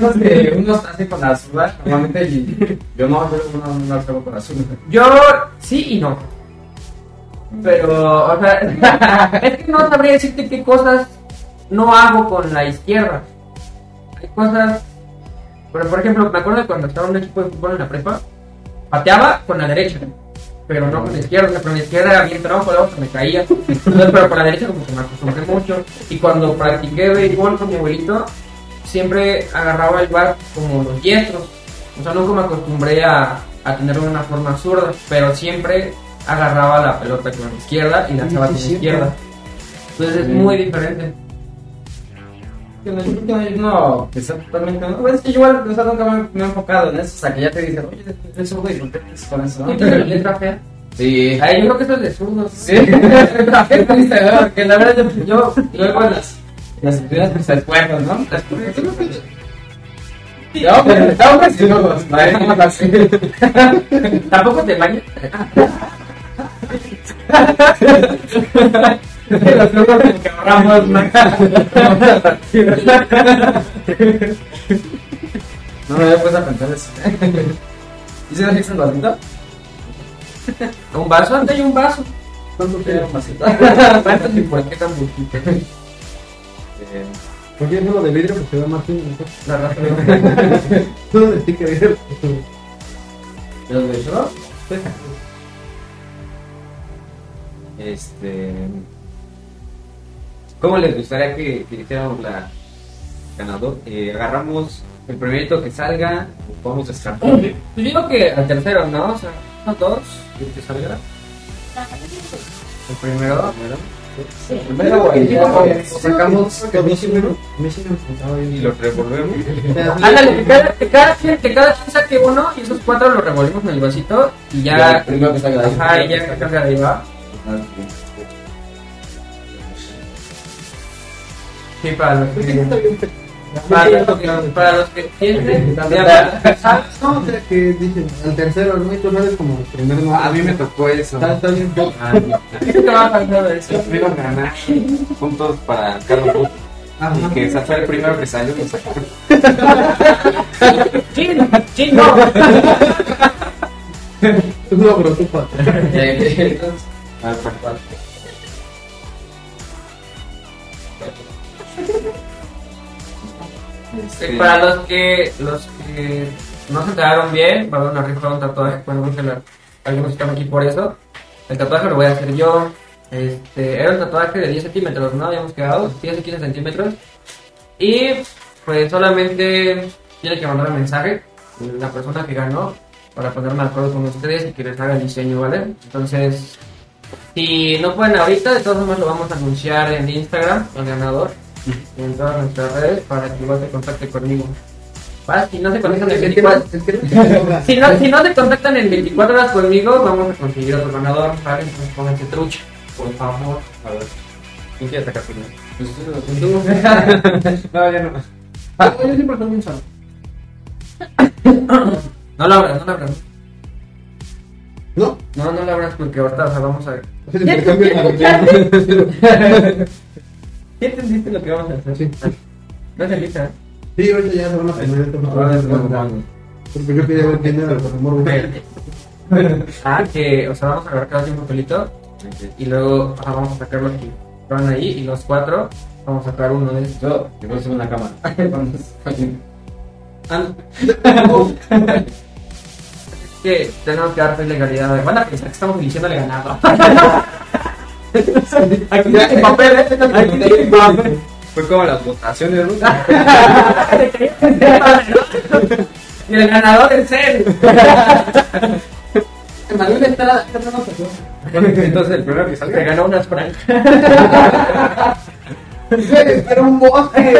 Es que uno hace con azúcar normalmente y yo no, yo no, no hago con azúcar. Yo sí y no. Pero, o sea, es que no sabría decirte qué cosas no hago con la izquierda. Hay cosas. Pero, por ejemplo, me acuerdo cuando estaba en un equipo de fútbol en la prepa, pateaba con la derecha, pero no con la izquierda. O sea, con la izquierda era bien trabajo, luego se me caía. Entonces, pero con la derecha, como que me acostumbré mucho. Y cuando practiqué béisbol con mi abuelito, siempre agarraba el bat como los diestros. O sea, nunca me acostumbré a, a tenerlo de una forma zurda, pero siempre agarraba la pelota con la izquierda y lanzaba con la izquierda. Entonces es muy diferente. Que no, yo creo que no totalmente. Es que yo igual o sea, nunca me, me he enfocado en eso. O sea, que ya te dicen, oye, eres zurdo y con eso, ¿no? ¿No tienes la letra fea? Sí. Ay, yo creo que eso es de zurdos. Sí. que la verdad yo, yo luego las, las pues se esfuerzan, ¿no? Pero estamos como así. Tampoco te bañas. Los zurdos como que ahorramos más. No me había puesto a pensar eso. ¿Y si no fijas un vasito? Un vaso, antes hay un vaso. ¿Cuánto tiene? ¿Cuántos y por qué tan poquito? Eh, ¿Por qué solo de vidrio? Pues se ve más fino. ¿no? La raza Solo de sticker. ¿Los de yo? Este. ¿Cómo les gustaría que, que hiciéramos la ganador? Eh, agarramos el primerito que salga, vamos a descartar. Yo digo que al tercero, ¿no? O sea, unos dos. ¿El que salga? El primero. Primero, güey. ya, güey. Sacamos que a mí sí me-. Y los revolvemos. Ándale, que cada, que, cada quien, que cada quien saque uno y esos cuatro los revolvemos en el vasito y Ya, ya. el primero que salga de ahí. Ajá, y ya que salga de ahí va. Sí, para los que. Para los que, para los que tienen. No, o sea, que dicen, al tercero, ¿no? Y tú no eres como el primer nombre. A mí me tocó eso. Está, está bien. ¿Qué te va a pasar de eso? Iban a ganar puntos para Carlos Ruth. Ajá. Y que esa fue el primero que salió. lo sacaron. ¡Chin! ¡Chin! ¡No! Un logro, tú, pa. Entonces, Este, Para los que, los que no se enteraron bien, va a haber una rifa un tatuaje. Bueno, algunos están aquí por eso. El tatuaje lo voy a hacer yo. Este, era un tatuaje de 10 centímetros, ¿no? Habíamos quedado, 10 o 15 centímetros. Y pues solamente tiene que mandar un mensaje la persona que ganó para ponerme de acuerdo con ustedes y que les haga el diseño, ¿vale? Entonces, si no pueden ahorita, de todas formas lo vamos a anunciar en Instagram, el ganador, en todas nuestras redes para que igual se contacte conmigo. Va, si no se contactan en 24, Es que no si no, si no se contactan en 24 horas conmigo, vamos a conseguir otro ganador, ¿vale? Entonces pónganse trucha, por favor. A ver. ¿Quién quiere sacar primero? pues, tú- No, ya no. Yo siempre soy bien sano. No lo abras, no lo abras. ¿No? No, no lo abras porque ahorita o sea, vamos a ver. ¿Ya entendiste lo que vamos a hacer? Sí. No es ¿eh? Sí, ahorita ya se van a poner esto. Ahora es como vamos. Porque yo quería ver quién era el morbo. Ah, que, o sea, vamos a agarrar cada quien un papelito y luego ajá, vamos a sacar los que van ahí y los cuatro vamos a sacar uno de estos. Yo, yo voy a hacer una cámara. Ah, Es que tenemos que dar legalidad. Van a pensar que estamos diciéndole ganado. Aquí el papel, ¿eh? Aquí papel. Fue como las votaciones, ¿no? Y el ganador es él. Manuel está dando Entonces el primero que salga. ganó unas francas. Era un bosque.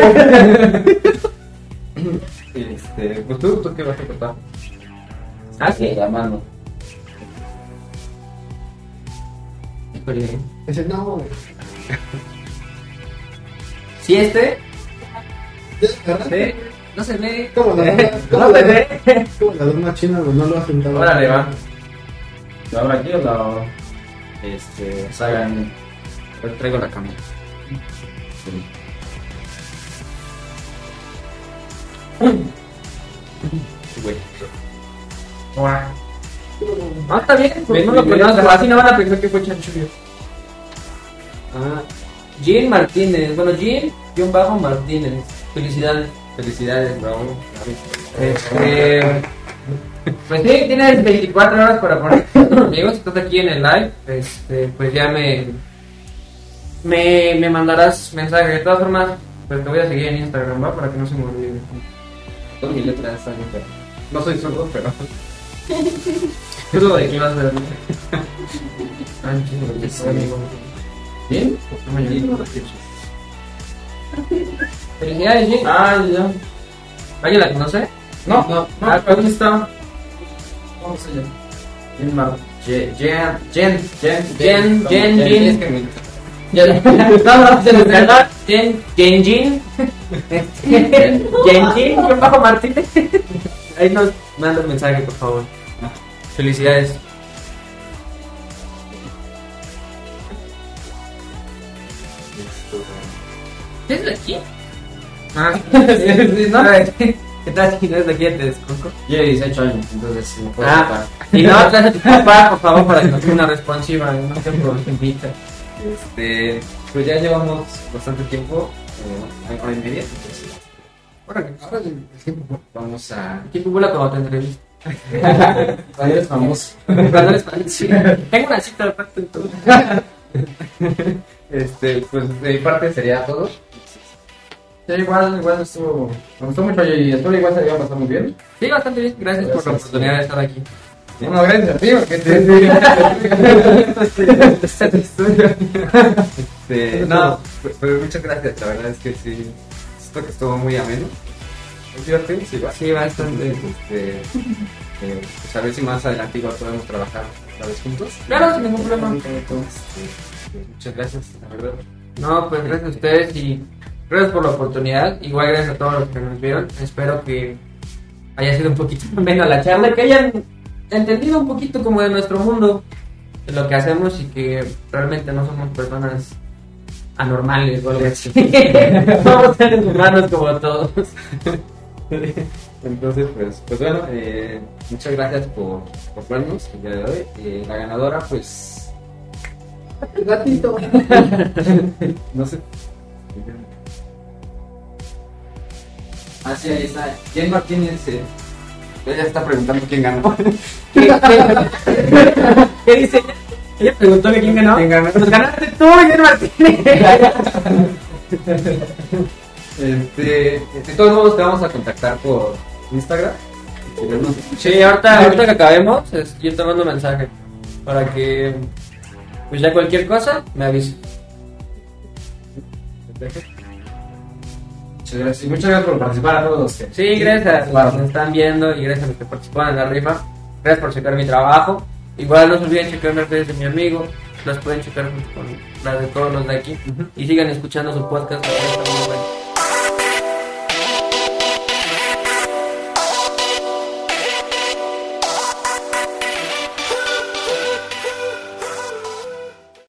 Este, pues tú, tú qué vas a cortar. Ah, sí. la mano. Híjole. Ese no, güey. Si este, ¿Verdad? ¿sí? no se ve. Como la dona- como No se la- ve. como la dona china, güey, no lo ha sentado. Órale, va. ¿Lo abro aquí o lo Este, sagan? traigo la cámara. Güey. Ah, está bien, pues no lo conozco, así no van a pensar que fue chanchullo. Ah, Jean Martínez, bueno, Jean, John Bajo Martínez, felicidades. Felicidades, bravo. Este, pues sí, tienes 24 horas para poner amigos, estás aquí en el live, este, pues ya me, me, me mandarás mensaje. De todas formas, pues te voy a seguir en Instagram, ¿va? Para que no se me olvide. Todas mis letras están bien. No soy sordo, pero. ¿Qué es lo de de Ah, chingo, que sí, amigo. Felicidades, Jean. Ah, ya. ¿Alguien la conoce? No, no, Ah, ¿dónde está? ¿Cómo se llama? Jen Mar... Je- Jen... Jen... Jen... Jen, Jen, Jen. no, no. Jen, Genjin. Genjin, yo bajo Martínez. Ahí nos manda un mensaje, por favor. Felicidades. Es de aquí? Ah, sí, sí, no. ¿Qué tal si no es de aquí te desconco? Yo 18 años, entonces si me puedo Ah, y no, traes a tu papá, por favor, para que nos dé una responsiva, no te problemita. Este, pues ya llevamos bastante tiempo, eh, una hora y media, entonces ahora el tiempo. vamos a... ¿Qué figura cuando te entrevista? Cuando eres famoso. Cuando eres fan, sí. Tengo una cita de parte en todo. Este, pues de mi parte sería todo. Sí, igual, igual estuvo. Me gustó mucho y espero igual se le iba a pasar muy bien. Sí, bastante bien. Gracias por la oportunidad de estar aquí. Bueno, gracias a ti, porque Este, no, pues, muchas gracias, la verdad es que sí, siento que estuvo muy ameno. ¿Es divertido? Sí, va. Sí, bastante. Este, eh, pues a ver si más adelante igual podemos trabajar otra vez juntos. Claro, sin ningún problema. Este, muchas gracias, la verdad. No, pues gracias a ustedes y gracias por la oportunidad. Igual gracias a todos los que nos vieron. Espero que haya sido un poquito menos la charla, que hayan entendido un poquito como de nuestro mundo, de lo que hacemos y que realmente no somos personas anormales o algo así. somos seres humanos como todos. Entonces, pues, pues bueno, eh, muchas gracias por, por vernos el día de hoy. Eh, la ganadora, pues, Gatito. no sé. Ahí está. Jen Martínez. Eh, ella está preguntando quién ganó. ¿Qué, qué dice? Ella preguntó que quién ganó. ¿Quién ganó? Pues ganaste tú, Guillermo Martínez. Este, de todos modos, te vamos a contactar por Instagram. Sí, ahorita, ahorita que acabemos, es- yo te mando un mensaje para que, pues ya cualquier cosa, me avise. Muchas gracias. Y muchas gracias por participar a todos que. Sí, gracias a los que están viendo y gracias a los que participan en la rifa. Gracias por checar mi trabajo. Igual no se olviden checar las redes de mi amigo. Las pueden checar junto con las de todos los de aquí. Y sigan escuchando su podcast. que está muy bueno.